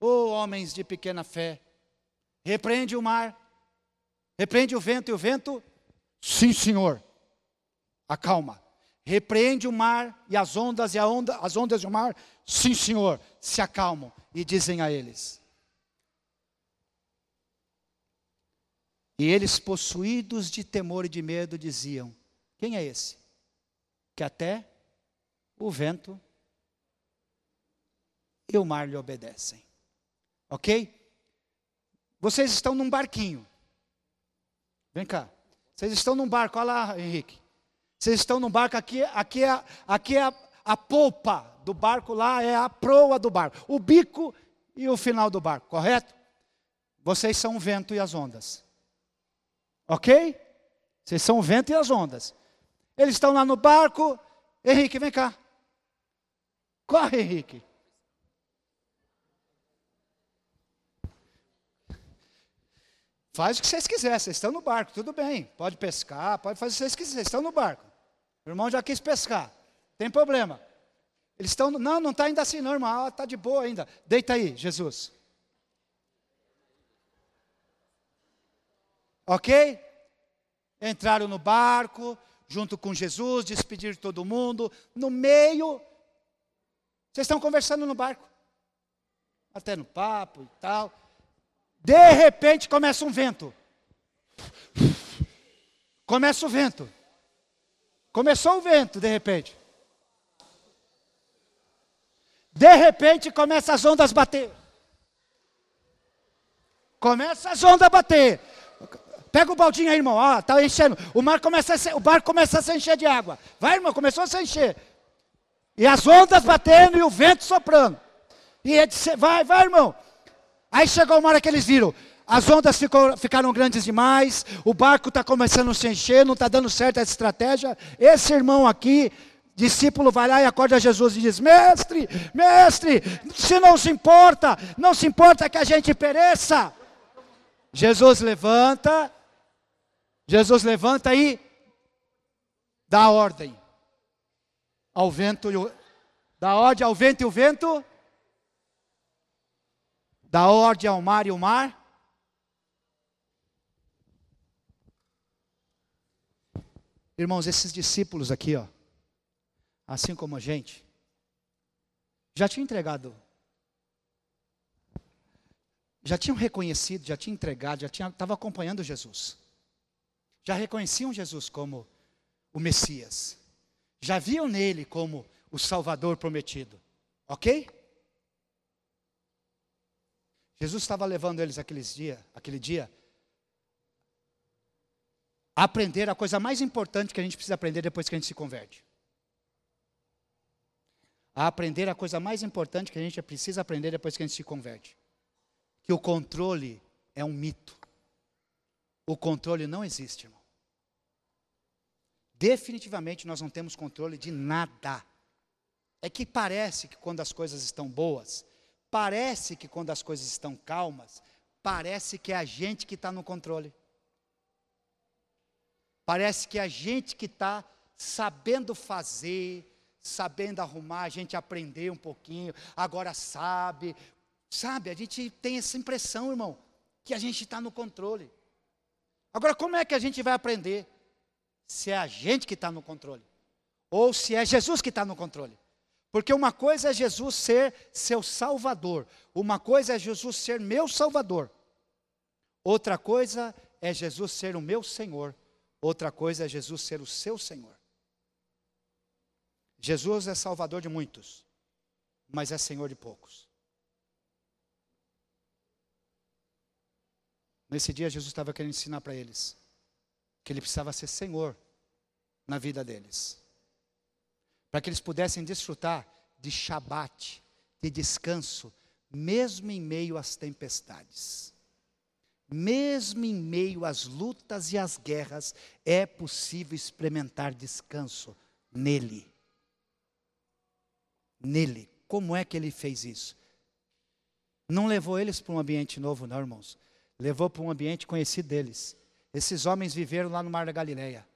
oh, homens de pequena fé, repreende o mar, repreende o vento, e o vento, sim, senhor, acalma. Repreende o mar e as ondas, e onda, as ondas do mar, sim, senhor, se acalmam. E dizem a eles: E eles, possuídos de temor e de medo, diziam: Quem é esse? Que até o vento e o mar lhe obedecem. Ok? Vocês estão num barquinho. Vem cá. Vocês estão num barco, olha lá, Henrique. Vocês estão num barco, aqui, aqui é, aqui é a, a polpa do barco, lá é a proa do barco. O bico e o final do barco, correto? Vocês são o vento e as ondas. Ok? Vocês são o vento e as ondas. Eles estão lá no barco. Henrique, vem cá. Corre, Henrique. Faz o que vocês quiserem, vocês estão no barco, tudo bem. Pode pescar, pode fazer o que vocês quiserem, vocês estão no barco. O irmão já quis pescar, tem problema. Eles estão, não, não está ainda assim, não, irmão, está de boa ainda. Deita aí, Jesus. Ok? Entraram no barco, junto com Jesus, despedir todo mundo. No meio, vocês estão conversando no barco, até no papo e tal. De repente começa um vento. Começa o vento. Começou o vento, de repente. De repente começa as ondas bater. Começa as ondas bater. Pega o baldinho aí, irmão. Ó, tá enchendo. O mar começa a o barco começa a se encher de água. Vai, irmão, começou a se encher. E as ondas batendo e o vento soprando. E vai, vai, irmão. Aí chegou uma hora que eles viram. As ondas ficou, ficaram grandes demais, o barco está começando a se encher, não está dando certo essa estratégia. Esse irmão aqui, discípulo, vai lá e acorda Jesus e diz: Mestre, mestre, se não se importa, não se importa que a gente pereça. Jesus levanta, Jesus levanta e dá ordem ao vento, dá ordem ao vento e o vento, dá ordem ao mar e o mar. Irmãos, esses discípulos aqui, ó, assim como a gente, já tinham entregado, já tinham reconhecido, já tinham entregado, já estavam acompanhando Jesus. Já reconheciam Jesus como o Messias, já viam nele como o Salvador prometido, ok? Jesus estava levando eles aqueles dia, aquele dia aprender a coisa mais importante que a gente precisa aprender depois que a gente se converte. A aprender a coisa mais importante que a gente precisa aprender depois que a gente se converte. Que o controle é um mito. O controle não existe, irmão. Definitivamente nós não temos controle de nada. É que parece que quando as coisas estão boas, parece que quando as coisas estão calmas, parece que é a gente que está no controle. Parece que a gente que está sabendo fazer, sabendo arrumar, a gente aprendeu um pouquinho, agora sabe. Sabe, a gente tem essa impressão, irmão, que a gente está no controle. Agora, como é que a gente vai aprender? Se é a gente que está no controle, ou se é Jesus que está no controle. Porque uma coisa é Jesus ser seu Salvador, uma coisa é Jesus ser meu Salvador, outra coisa é Jesus ser o meu Senhor, outra coisa é Jesus ser o seu Senhor. Jesus é Salvador de muitos, mas é Senhor de poucos. Nesse dia, Jesus estava querendo ensinar para eles que ele precisava ser Senhor na vida deles, para que eles pudessem desfrutar de Shabat, de descanso, mesmo em meio às tempestades. Mesmo em meio às lutas e às guerras, é possível experimentar descanso nele. Nele. Como é que ele fez isso? Não levou eles para um ambiente novo, não, irmãos levou para um ambiente conhecido deles. Esses homens viveram lá no Mar da Galileia.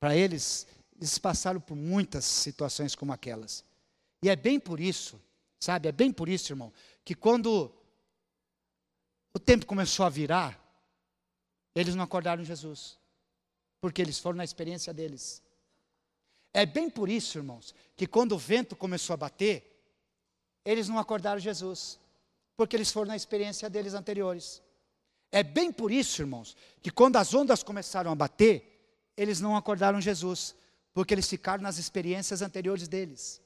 Para eles, eles passaram por muitas situações como aquelas. E é bem por isso, sabe, é bem por isso, irmão, que quando o tempo começou a virar, eles não acordaram Jesus, porque eles foram na experiência deles. É bem por isso, irmãos, que quando o vento começou a bater, eles não acordaram Jesus, porque eles foram na experiência deles anteriores. É bem por isso, irmãos, que quando as ondas começaram a bater, eles não acordaram Jesus, porque eles ficaram nas experiências anteriores deles.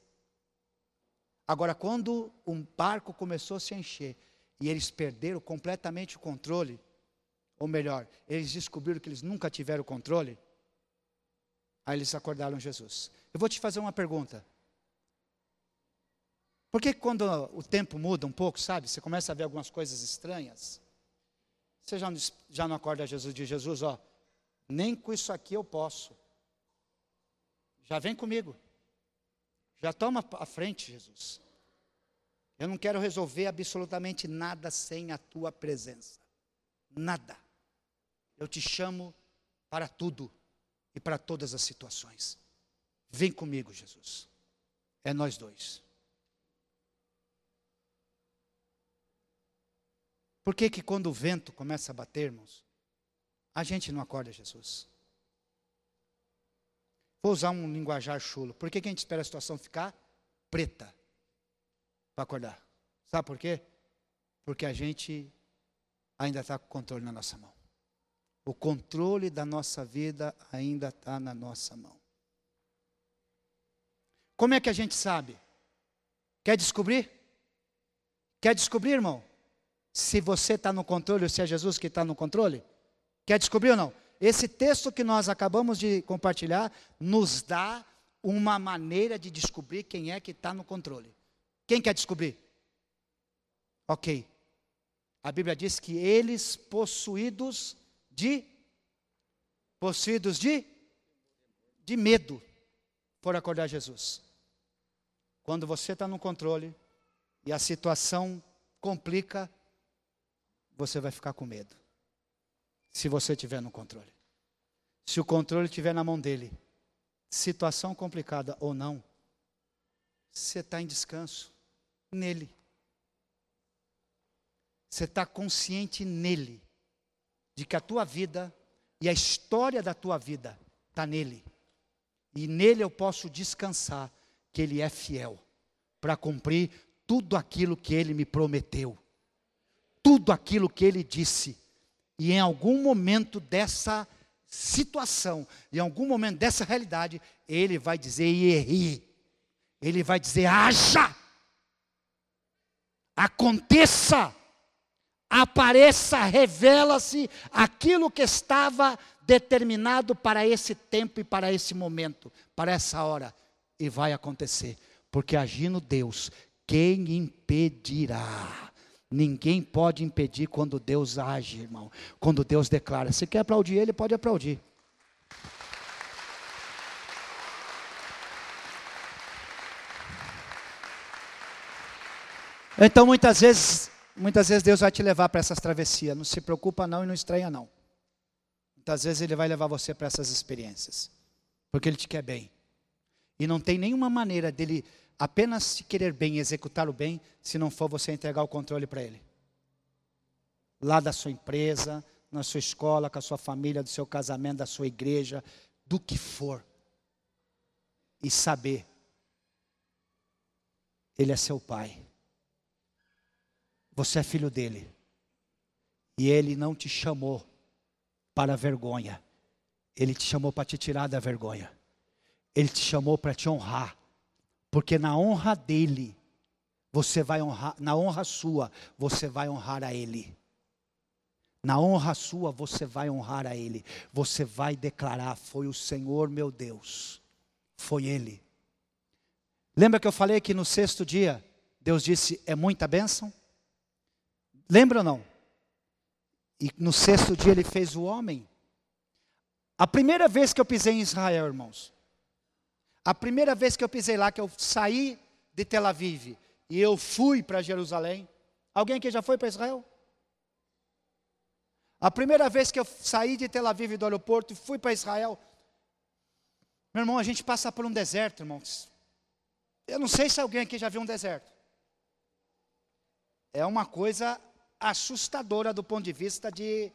Agora, quando um barco começou a se encher e eles perderam completamente o controle, ou melhor, eles descobriram que eles nunca tiveram controle, aí eles acordaram Jesus. Eu vou te fazer uma pergunta. Porque quando o tempo muda um pouco, sabe? Você começa a ver algumas coisas estranhas. Você já, já não acorda Jesus de Jesus, ó. Nem com isso aqui eu posso. Já vem comigo. Já toma a frente, Jesus. Eu não quero resolver absolutamente nada sem a tua presença. Nada. Eu te chamo para tudo e para todas as situações. Vem comigo, Jesus. É nós dois. Por que, que quando o vento começa a bater, irmãos, a gente não acorda Jesus? Vou usar um linguajar chulo. Por que, que a gente espera a situação ficar preta para acordar? Sabe por quê? Porque a gente ainda está com o controle na nossa mão. O controle da nossa vida ainda está na nossa mão. Como é que a gente sabe? Quer descobrir? Quer descobrir, irmão? se você está no controle ou se é Jesus que está no controle? Quer descobrir ou não? Esse texto que nós acabamos de compartilhar nos dá uma maneira de descobrir quem é que está no controle. Quem quer descobrir? Ok. A Bíblia diz que eles possuídos de possuídos de de medo foram acordar Jesus. Quando você está no controle e a situação complica, você vai ficar com medo. Se você estiver no controle. Se o controle estiver na mão dele, situação complicada ou não, você está em descanso nele. Você está consciente nele, de que a tua vida e a história da tua vida está nele. E nele eu posso descansar, que ele é fiel para cumprir tudo aquilo que ele me prometeu tudo aquilo que ele disse. E em algum momento dessa situação, em algum momento dessa realidade, ele vai dizer errei. Ele vai dizer haja. Aconteça. Apareça, revela-se aquilo que estava determinado para esse tempo e para esse momento, para essa hora. E vai acontecer, porque agindo Deus, quem impedirá? Ninguém pode impedir quando Deus age, irmão. Quando Deus declara. Se quer aplaudir Ele, pode aplaudir. Então, muitas vezes, muitas vezes Deus vai te levar para essas travessias. Não se preocupa não e não estranha não. Muitas vezes Ele vai levar você para essas experiências. Porque Ele te quer bem. E não tem nenhuma maneira dele apenas se querer bem, executar o bem, se não for você entregar o controle para Ele. Lá da sua empresa, na sua escola, com a sua família, do seu casamento, da sua igreja, do que for. E saber, Ele é seu Pai. Você é filho dele. E ele não te chamou para a vergonha. Ele te chamou para te tirar da vergonha. Ele te chamou para te honrar. Porque na honra dele, você vai honrar, na honra sua, você vai honrar a ele. Na honra sua, você vai honrar a ele. Você vai declarar: foi o Senhor meu Deus. Foi ele. Lembra que eu falei que no sexto dia, Deus disse: é muita bênção? Lembra ou não? E no sexto dia ele fez o homem. A primeira vez que eu pisei em Israel, irmãos, a primeira vez que eu pisei lá, que eu saí de Tel Aviv e eu fui para Jerusalém. Alguém aqui já foi para Israel? A primeira vez que eu saí de Tel Aviv do aeroporto e fui para Israel, meu irmão, a gente passa por um deserto, irmãos. Eu não sei se alguém aqui já viu um deserto. É uma coisa assustadora do ponto de vista de,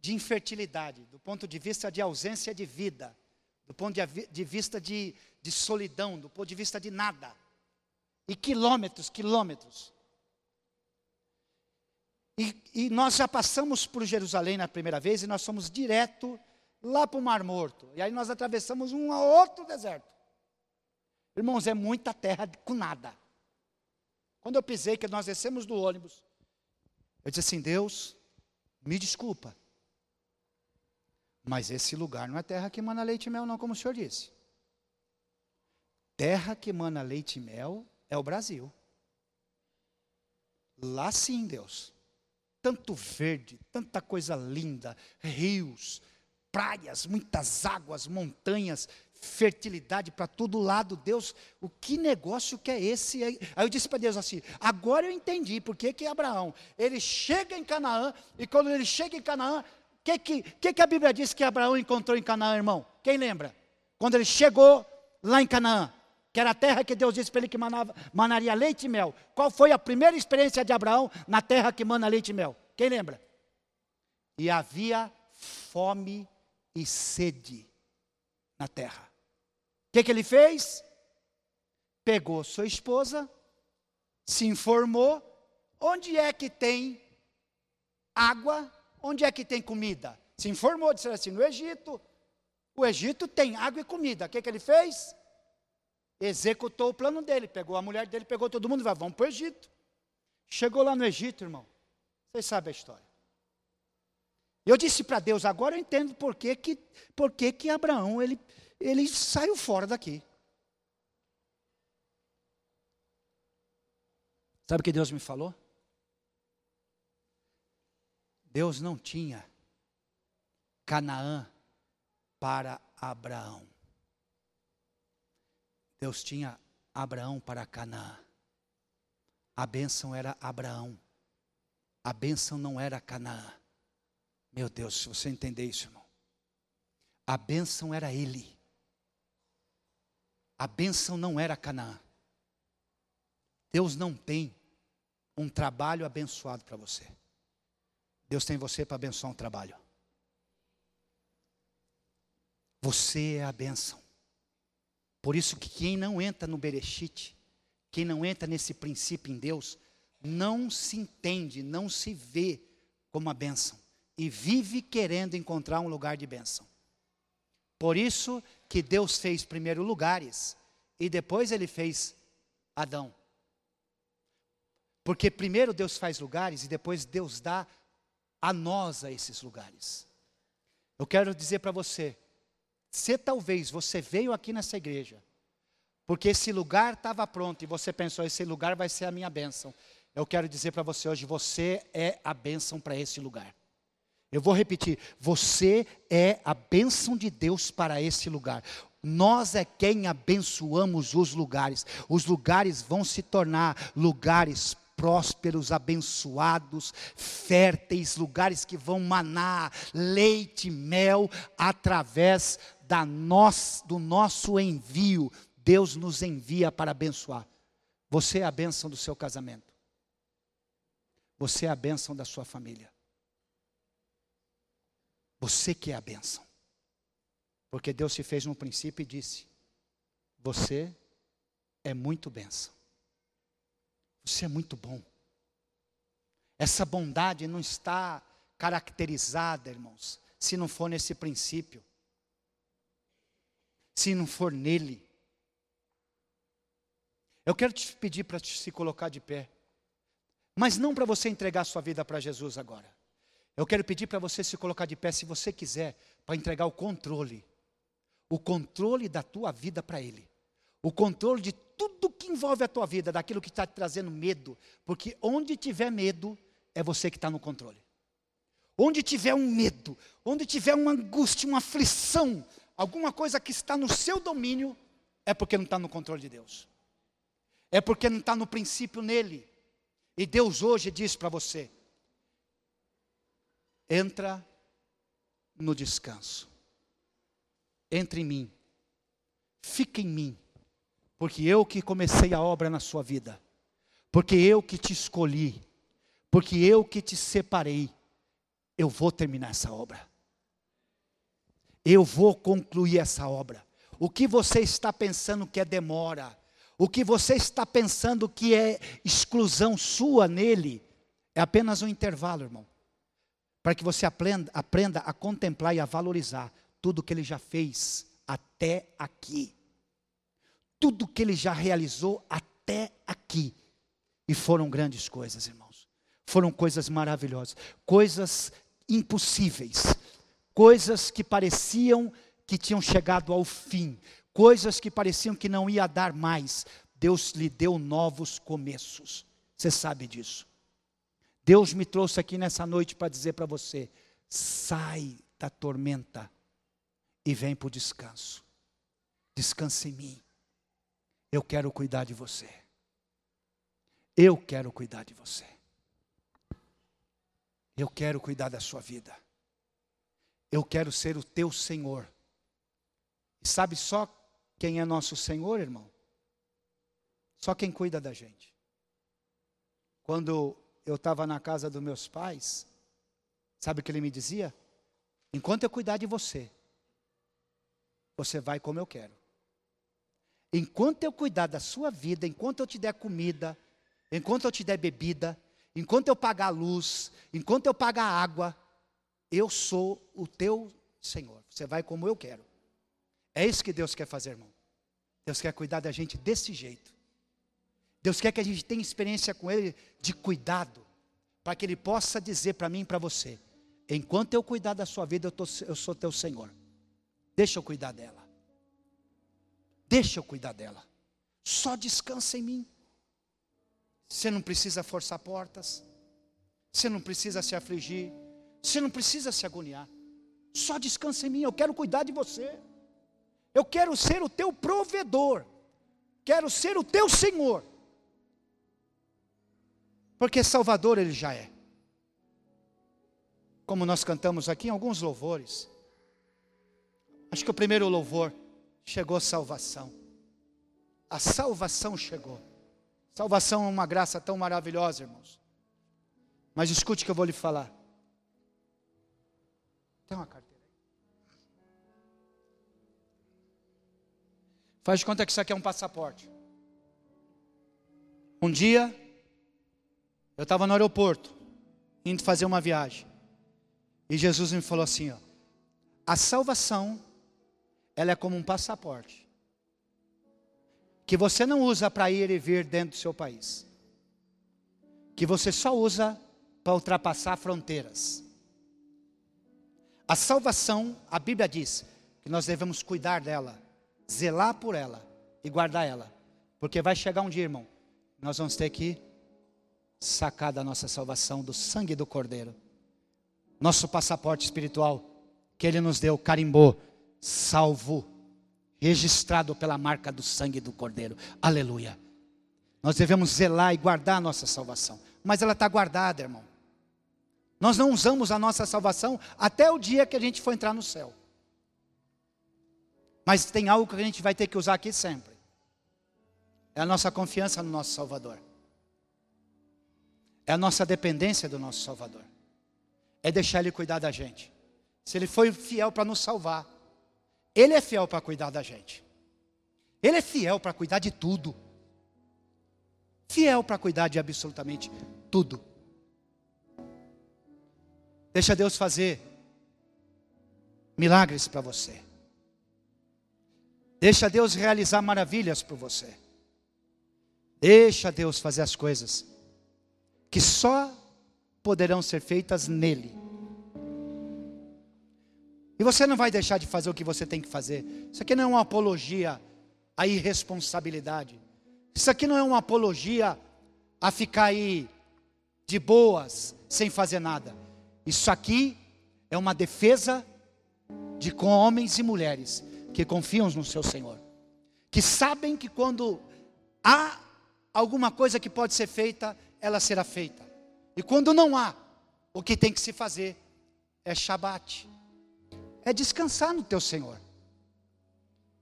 de infertilidade, do ponto de vista de ausência de vida, do ponto de, de vista de, de solidão, do ponto de vista de nada. E quilômetros, quilômetros. E, e, nós já passamos por Jerusalém na primeira vez e nós fomos direto lá para o Mar Morto. E aí nós atravessamos um outro deserto. Irmãos, é muita terra com nada. Quando eu pisei, que nós descemos do ônibus, eu disse assim: Deus, me desculpa, mas esse lugar não é terra que mana leite e mel, não, como o senhor disse. Terra que mana leite e mel é o Brasil. Lá sim, Deus. Tanto verde, tanta coisa linda, rios, praias, muitas águas, montanhas, fertilidade para todo lado. Deus, o que negócio que é esse? Aí eu disse para Deus assim: agora eu entendi por que, que Abraão, ele chega em Canaã, e quando ele chega em Canaã, o que, que, que, que a Bíblia diz que Abraão encontrou em Canaã, irmão? Quem lembra? Quando ele chegou lá em Canaã, que era a terra que Deus disse para ele que manava, manaria leite e mel. Qual foi a primeira experiência de Abraão na terra que mana leite e mel? Quem lembra? E havia fome e sede na terra que, que ele fez? Pegou sua esposa, se informou, onde é que tem água, onde é que tem comida? Se informou, disse assim, no Egito. O Egito tem água e comida. O que, que ele fez? Executou o plano dele, pegou a mulher dele, pegou todo mundo e vai, vamos para o Egito. Chegou lá no Egito, irmão. Vocês sabem a história. Eu disse para Deus, agora eu entendo por que, que, por que, que Abraão ele, ele saiu fora daqui. Sabe o que Deus me falou? Deus não tinha Canaã para Abraão. Deus tinha Abraão para Canaã. A bênção era Abraão. A bênção não era Canaã. Meu Deus, se você entender isso, irmão. A bênção era ele. A bênção não era Canaã. Deus não tem um trabalho abençoado para você. Deus tem você para abençoar um trabalho. Você é a bênção. Por isso que quem não entra no Berechite, quem não entra nesse princípio em Deus, não se entende, não se vê como a bênção e vive querendo encontrar um lugar de bênção. Por isso que Deus fez primeiro lugares e depois ele fez Adão. Porque primeiro Deus faz lugares e depois Deus dá a nós a esses lugares. Eu quero dizer para você, se talvez você veio aqui nessa igreja, porque esse lugar estava pronto e você pensou, esse lugar vai ser a minha bênção. Eu quero dizer para você hoje, você é a bênção para esse lugar. Eu vou repetir, você é a bênção de Deus para esse lugar. Nós é quem abençoamos os lugares. Os lugares vão se tornar lugares prósperos, abençoados, férteis, lugares que vão manar leite mel através da nós, do nosso envio. Deus nos envia para abençoar. Você é a bênção do seu casamento. Você é a bênção da sua família. Você que é a bênção. Porque Deus se fez no princípio e disse: Você é muito bênção. Você é muito bom. Essa bondade não está caracterizada, irmãos, se não for nesse princípio, se não for nele. Eu quero te pedir para se colocar de pé, mas não para você entregar sua vida para Jesus agora. Eu quero pedir para você se colocar de pé, se você quiser, para entregar o controle, o controle da tua vida para Ele, o controle de tudo que envolve a tua vida, daquilo que está te trazendo medo, porque onde tiver medo, é você que está no controle. Onde tiver um medo, onde tiver uma angústia, uma aflição, alguma coisa que está no seu domínio, é porque não está no controle de Deus. É porque não está no princípio nele. E Deus hoje diz para você: entra no descanso, entre em mim, fica em mim, porque eu que comecei a obra na sua vida, porque eu que te escolhi, porque eu que te separei, eu vou terminar essa obra. Eu vou concluir essa obra. O que você está pensando que é demora, o que você está pensando que é exclusão sua nele, é apenas um intervalo, irmão. Para que você aprenda, aprenda a contemplar e a valorizar tudo que ele já fez até aqui tudo que ele já realizou até aqui. E foram grandes coisas, irmãos. Foram coisas maravilhosas, coisas impossíveis, coisas que pareciam que tinham chegado ao fim, coisas que pareciam que não ia dar mais. Deus lhe deu novos começos. Você sabe disso. Deus me trouxe aqui nessa noite para dizer para você: sai da tormenta e vem para o descanso. Descanse em mim. Eu quero cuidar de você. Eu quero cuidar de você. Eu quero cuidar da sua vida. Eu quero ser o teu Senhor. E sabe só quem é nosso Senhor, irmão? Só quem cuida da gente. Quando eu estava na casa dos meus pais, sabe o que ele me dizia? Enquanto eu cuidar de você, você vai como eu quero. Enquanto eu cuidar da sua vida, enquanto eu te der comida, enquanto eu te der bebida, enquanto eu pagar a luz, enquanto eu pagar a água, eu sou o teu Senhor. Você vai como eu quero. É isso que Deus quer fazer, irmão. Deus quer cuidar da gente desse jeito. Deus quer que a gente tenha experiência com Ele de cuidado, para que Ele possa dizer para mim e para você: enquanto eu cuidar da sua vida, eu, tô, eu sou teu Senhor. Deixa eu cuidar dela. Deixa eu cuidar dela. Só descansa em mim. Você não precisa forçar portas. Você não precisa se afligir. Você não precisa se agoniar. Só descansa em mim. Eu quero cuidar de você. Eu quero ser o teu provedor. Quero ser o teu Senhor. Porque Salvador Ele já é. Como nós cantamos aqui em alguns louvores. Acho que o primeiro louvor chegou salvação. A salvação chegou. Salvação é uma graça tão maravilhosa, irmãos. Mas escute o que eu vou lhe falar. Tem uma carteira aí? Faz de conta que isso aqui é um passaporte. Um dia, eu estava no aeroporto, indo fazer uma viagem. E Jesus me falou assim: ó, a salvação ela é como um passaporte que você não usa para ir e vir dentro do seu país, que você só usa para ultrapassar fronteiras. A salvação, a Bíblia diz que nós devemos cuidar dela, zelar por ela e guardar ela. Porque vai chegar um dia, irmão, nós vamos ter que sacar da nossa salvação do sangue do Cordeiro. Nosso passaporte espiritual que ele nos deu, carimbou, salvo, registrado pela marca do sangue do Cordeiro. Aleluia. Nós devemos zelar e guardar a nossa salvação. Mas ela está guardada, irmão. Nós não usamos a nossa salvação até o dia que a gente for entrar no céu. Mas tem algo que a gente vai ter que usar aqui sempre. É a nossa confiança no nosso Salvador. É a nossa dependência do nosso Salvador. É deixar Ele cuidar da gente. Se Ele foi fiel para nos salvar, Ele é fiel para cuidar da gente. Ele é fiel para cuidar de tudo. Fiel para cuidar de absolutamente tudo. Deixa Deus fazer milagres para você. Deixa Deus realizar maravilhas por você. Deixa Deus fazer as coisas que só poderão ser feitas nele. E você não vai deixar de fazer o que você tem que fazer. Isso aqui não é uma apologia à irresponsabilidade. Isso aqui não é uma apologia a ficar aí de boas, sem fazer nada. Isso aqui é uma defesa de homens e mulheres que confiam no seu Senhor, que sabem que quando há alguma coisa que pode ser feita, ela será feita. E quando não há, o que tem que se fazer é Shabat, é descansar no teu Senhor,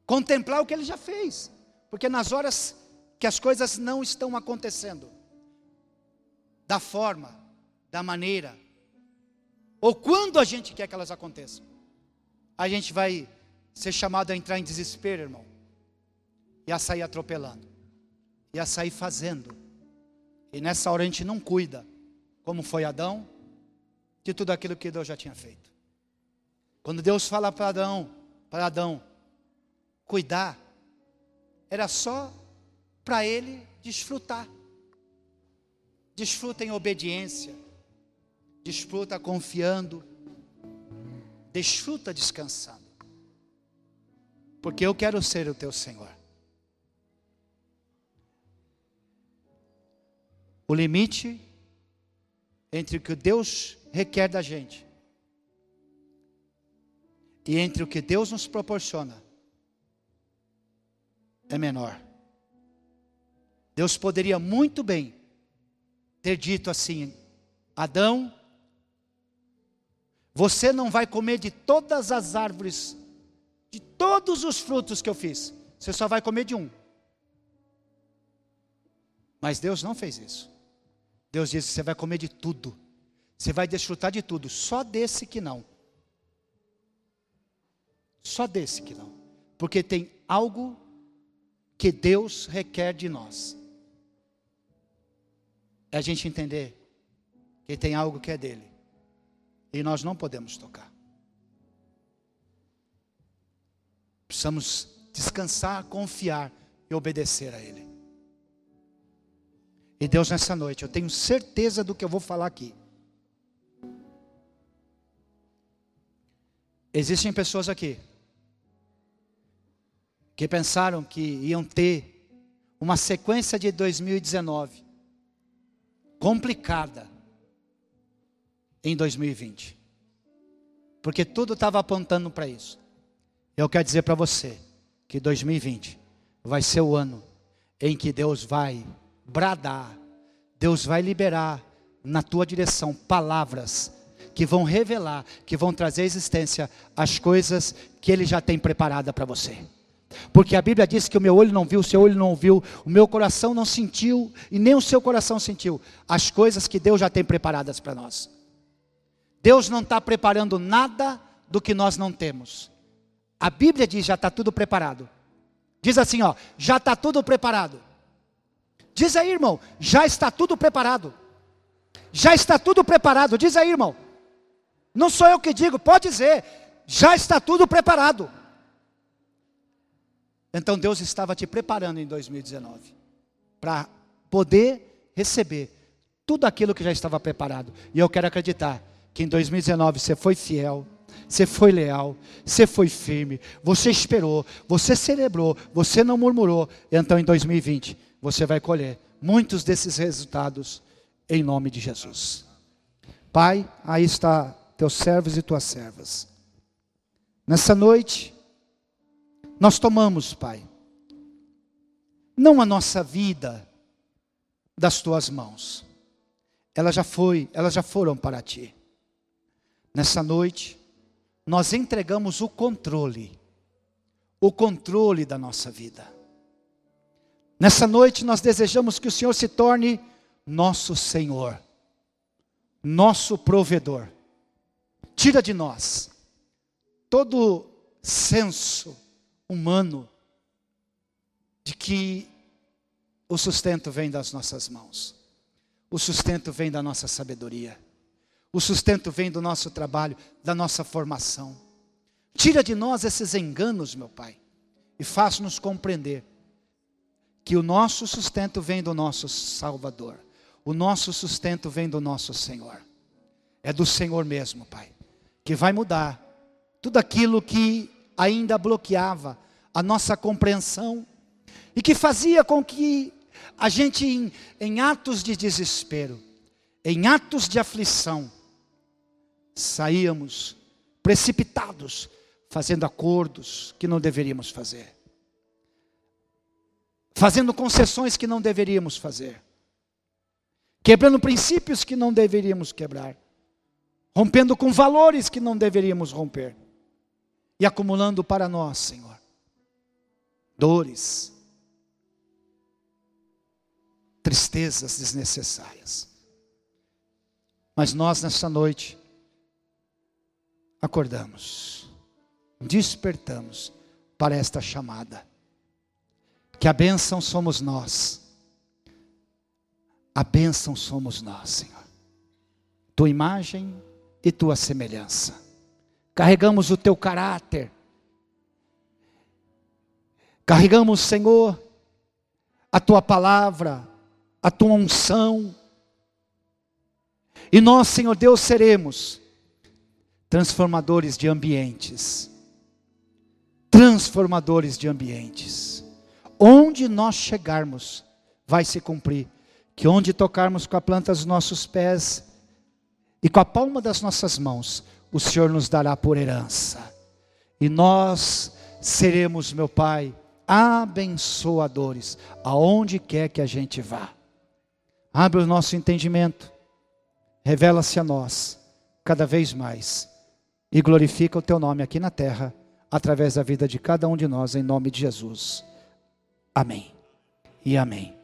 contemplar o que Ele já fez, porque nas horas que as coisas não estão acontecendo, da forma, da maneira, ou quando a gente quer que elas aconteçam, a gente vai ser chamado a entrar em desespero, irmão, e a sair atropelando, e a sair fazendo, e nessa hora a gente não cuida, como foi Adão, de tudo aquilo que Deus já tinha feito. Quando Deus fala para Adão, para Adão, cuidar, era só para ele desfrutar. Desfruta em obediência, desfruta confiando, desfruta descansando. Porque eu quero ser o teu Senhor. O limite entre o que Deus requer da gente e entre o que Deus nos proporciona é menor. Deus poderia muito bem ter dito assim: Adão, você não vai comer de todas as árvores, de todos os frutos que eu fiz, você só vai comer de um. Mas Deus não fez isso. Deus disse: você vai comer de tudo, você vai desfrutar de tudo, só desse que não. Só desse que não. Porque tem algo que Deus requer de nós. É a gente entender que tem algo que é dele. E nós não podemos tocar. Precisamos descansar, confiar e obedecer a Ele. E Deus, nessa noite, eu tenho certeza do que eu vou falar aqui. Existem pessoas aqui que pensaram que iam ter uma sequência de 2019 complicada em 2020. Porque tudo estava apontando para isso. Eu quero dizer para você que 2020 vai ser o ano em que Deus vai bradar, Deus vai liberar na tua direção palavras que vão revelar, que vão trazer à existência as coisas que Ele já tem preparada para você. Porque a Bíblia diz que o meu olho não viu, o seu olho não viu, o meu coração não sentiu e nem o seu coração sentiu as coisas que Deus já tem preparadas para nós. Deus não está preparando nada do que nós não temos. A Bíblia diz já está tudo preparado. Diz assim, ó, já está tudo preparado. Diz aí, irmão, já está tudo preparado. Já está tudo preparado. Diz aí, irmão. Não sou eu que digo, pode dizer. Já está tudo preparado. Então Deus estava te preparando em 2019 para poder receber tudo aquilo que já estava preparado. E eu quero acreditar que em 2019 você foi fiel, você foi leal, você foi firme, você esperou, você celebrou, você não murmurou. Então em 2020 você vai colher muitos desses resultados em nome de Jesus. Pai, aí está teus servos e tuas servas. Nessa noite, nós tomamos, Pai, não a nossa vida das tuas mãos. Ela já foi, elas já foram para ti. Nessa noite, nós entregamos o controle, o controle da nossa vida. Nessa noite nós desejamos que o Senhor se torne nosso Senhor, nosso provedor. Tira de nós todo senso humano de que o sustento vem das nossas mãos, o sustento vem da nossa sabedoria, o sustento vem do nosso trabalho, da nossa formação. Tira de nós esses enganos, meu Pai, e faz-nos compreender que o nosso sustento vem do nosso Salvador, o nosso sustento vem do nosso Senhor. É do Senhor mesmo, Pai, que vai mudar tudo aquilo que ainda bloqueava a nossa compreensão e que fazia com que a gente, em, em atos de desespero, em atos de aflição, saíamos precipitados, fazendo acordos que não deveríamos fazer, fazendo concessões que não deveríamos fazer, quebrando princípios que não deveríamos quebrar, rompendo com valores que não deveríamos romper e acumulando para nós, Senhor, dores, tristezas desnecessárias. Mas nós, nessa noite, acordamos, despertamos para esta chamada. Que a bênção somos nós. A bênção somos nós, Senhor. Tua imagem e tua semelhança. Carregamos o teu caráter. Carregamos, Senhor, a tua palavra, a tua unção. E nós, Senhor Deus, seremos transformadores de ambientes. Transformadores de ambientes. Onde nós chegarmos, vai se cumprir. Que onde tocarmos com a planta dos nossos pés e com a palma das nossas mãos, o Senhor nos dará por herança. E nós seremos, meu Pai, abençoadores, aonde quer que a gente vá. Abre o nosso entendimento, revela-se a nós, cada vez mais e glorifica o teu nome aqui na terra, através da vida de cada um de nós, em nome de Jesus. Amém e amém.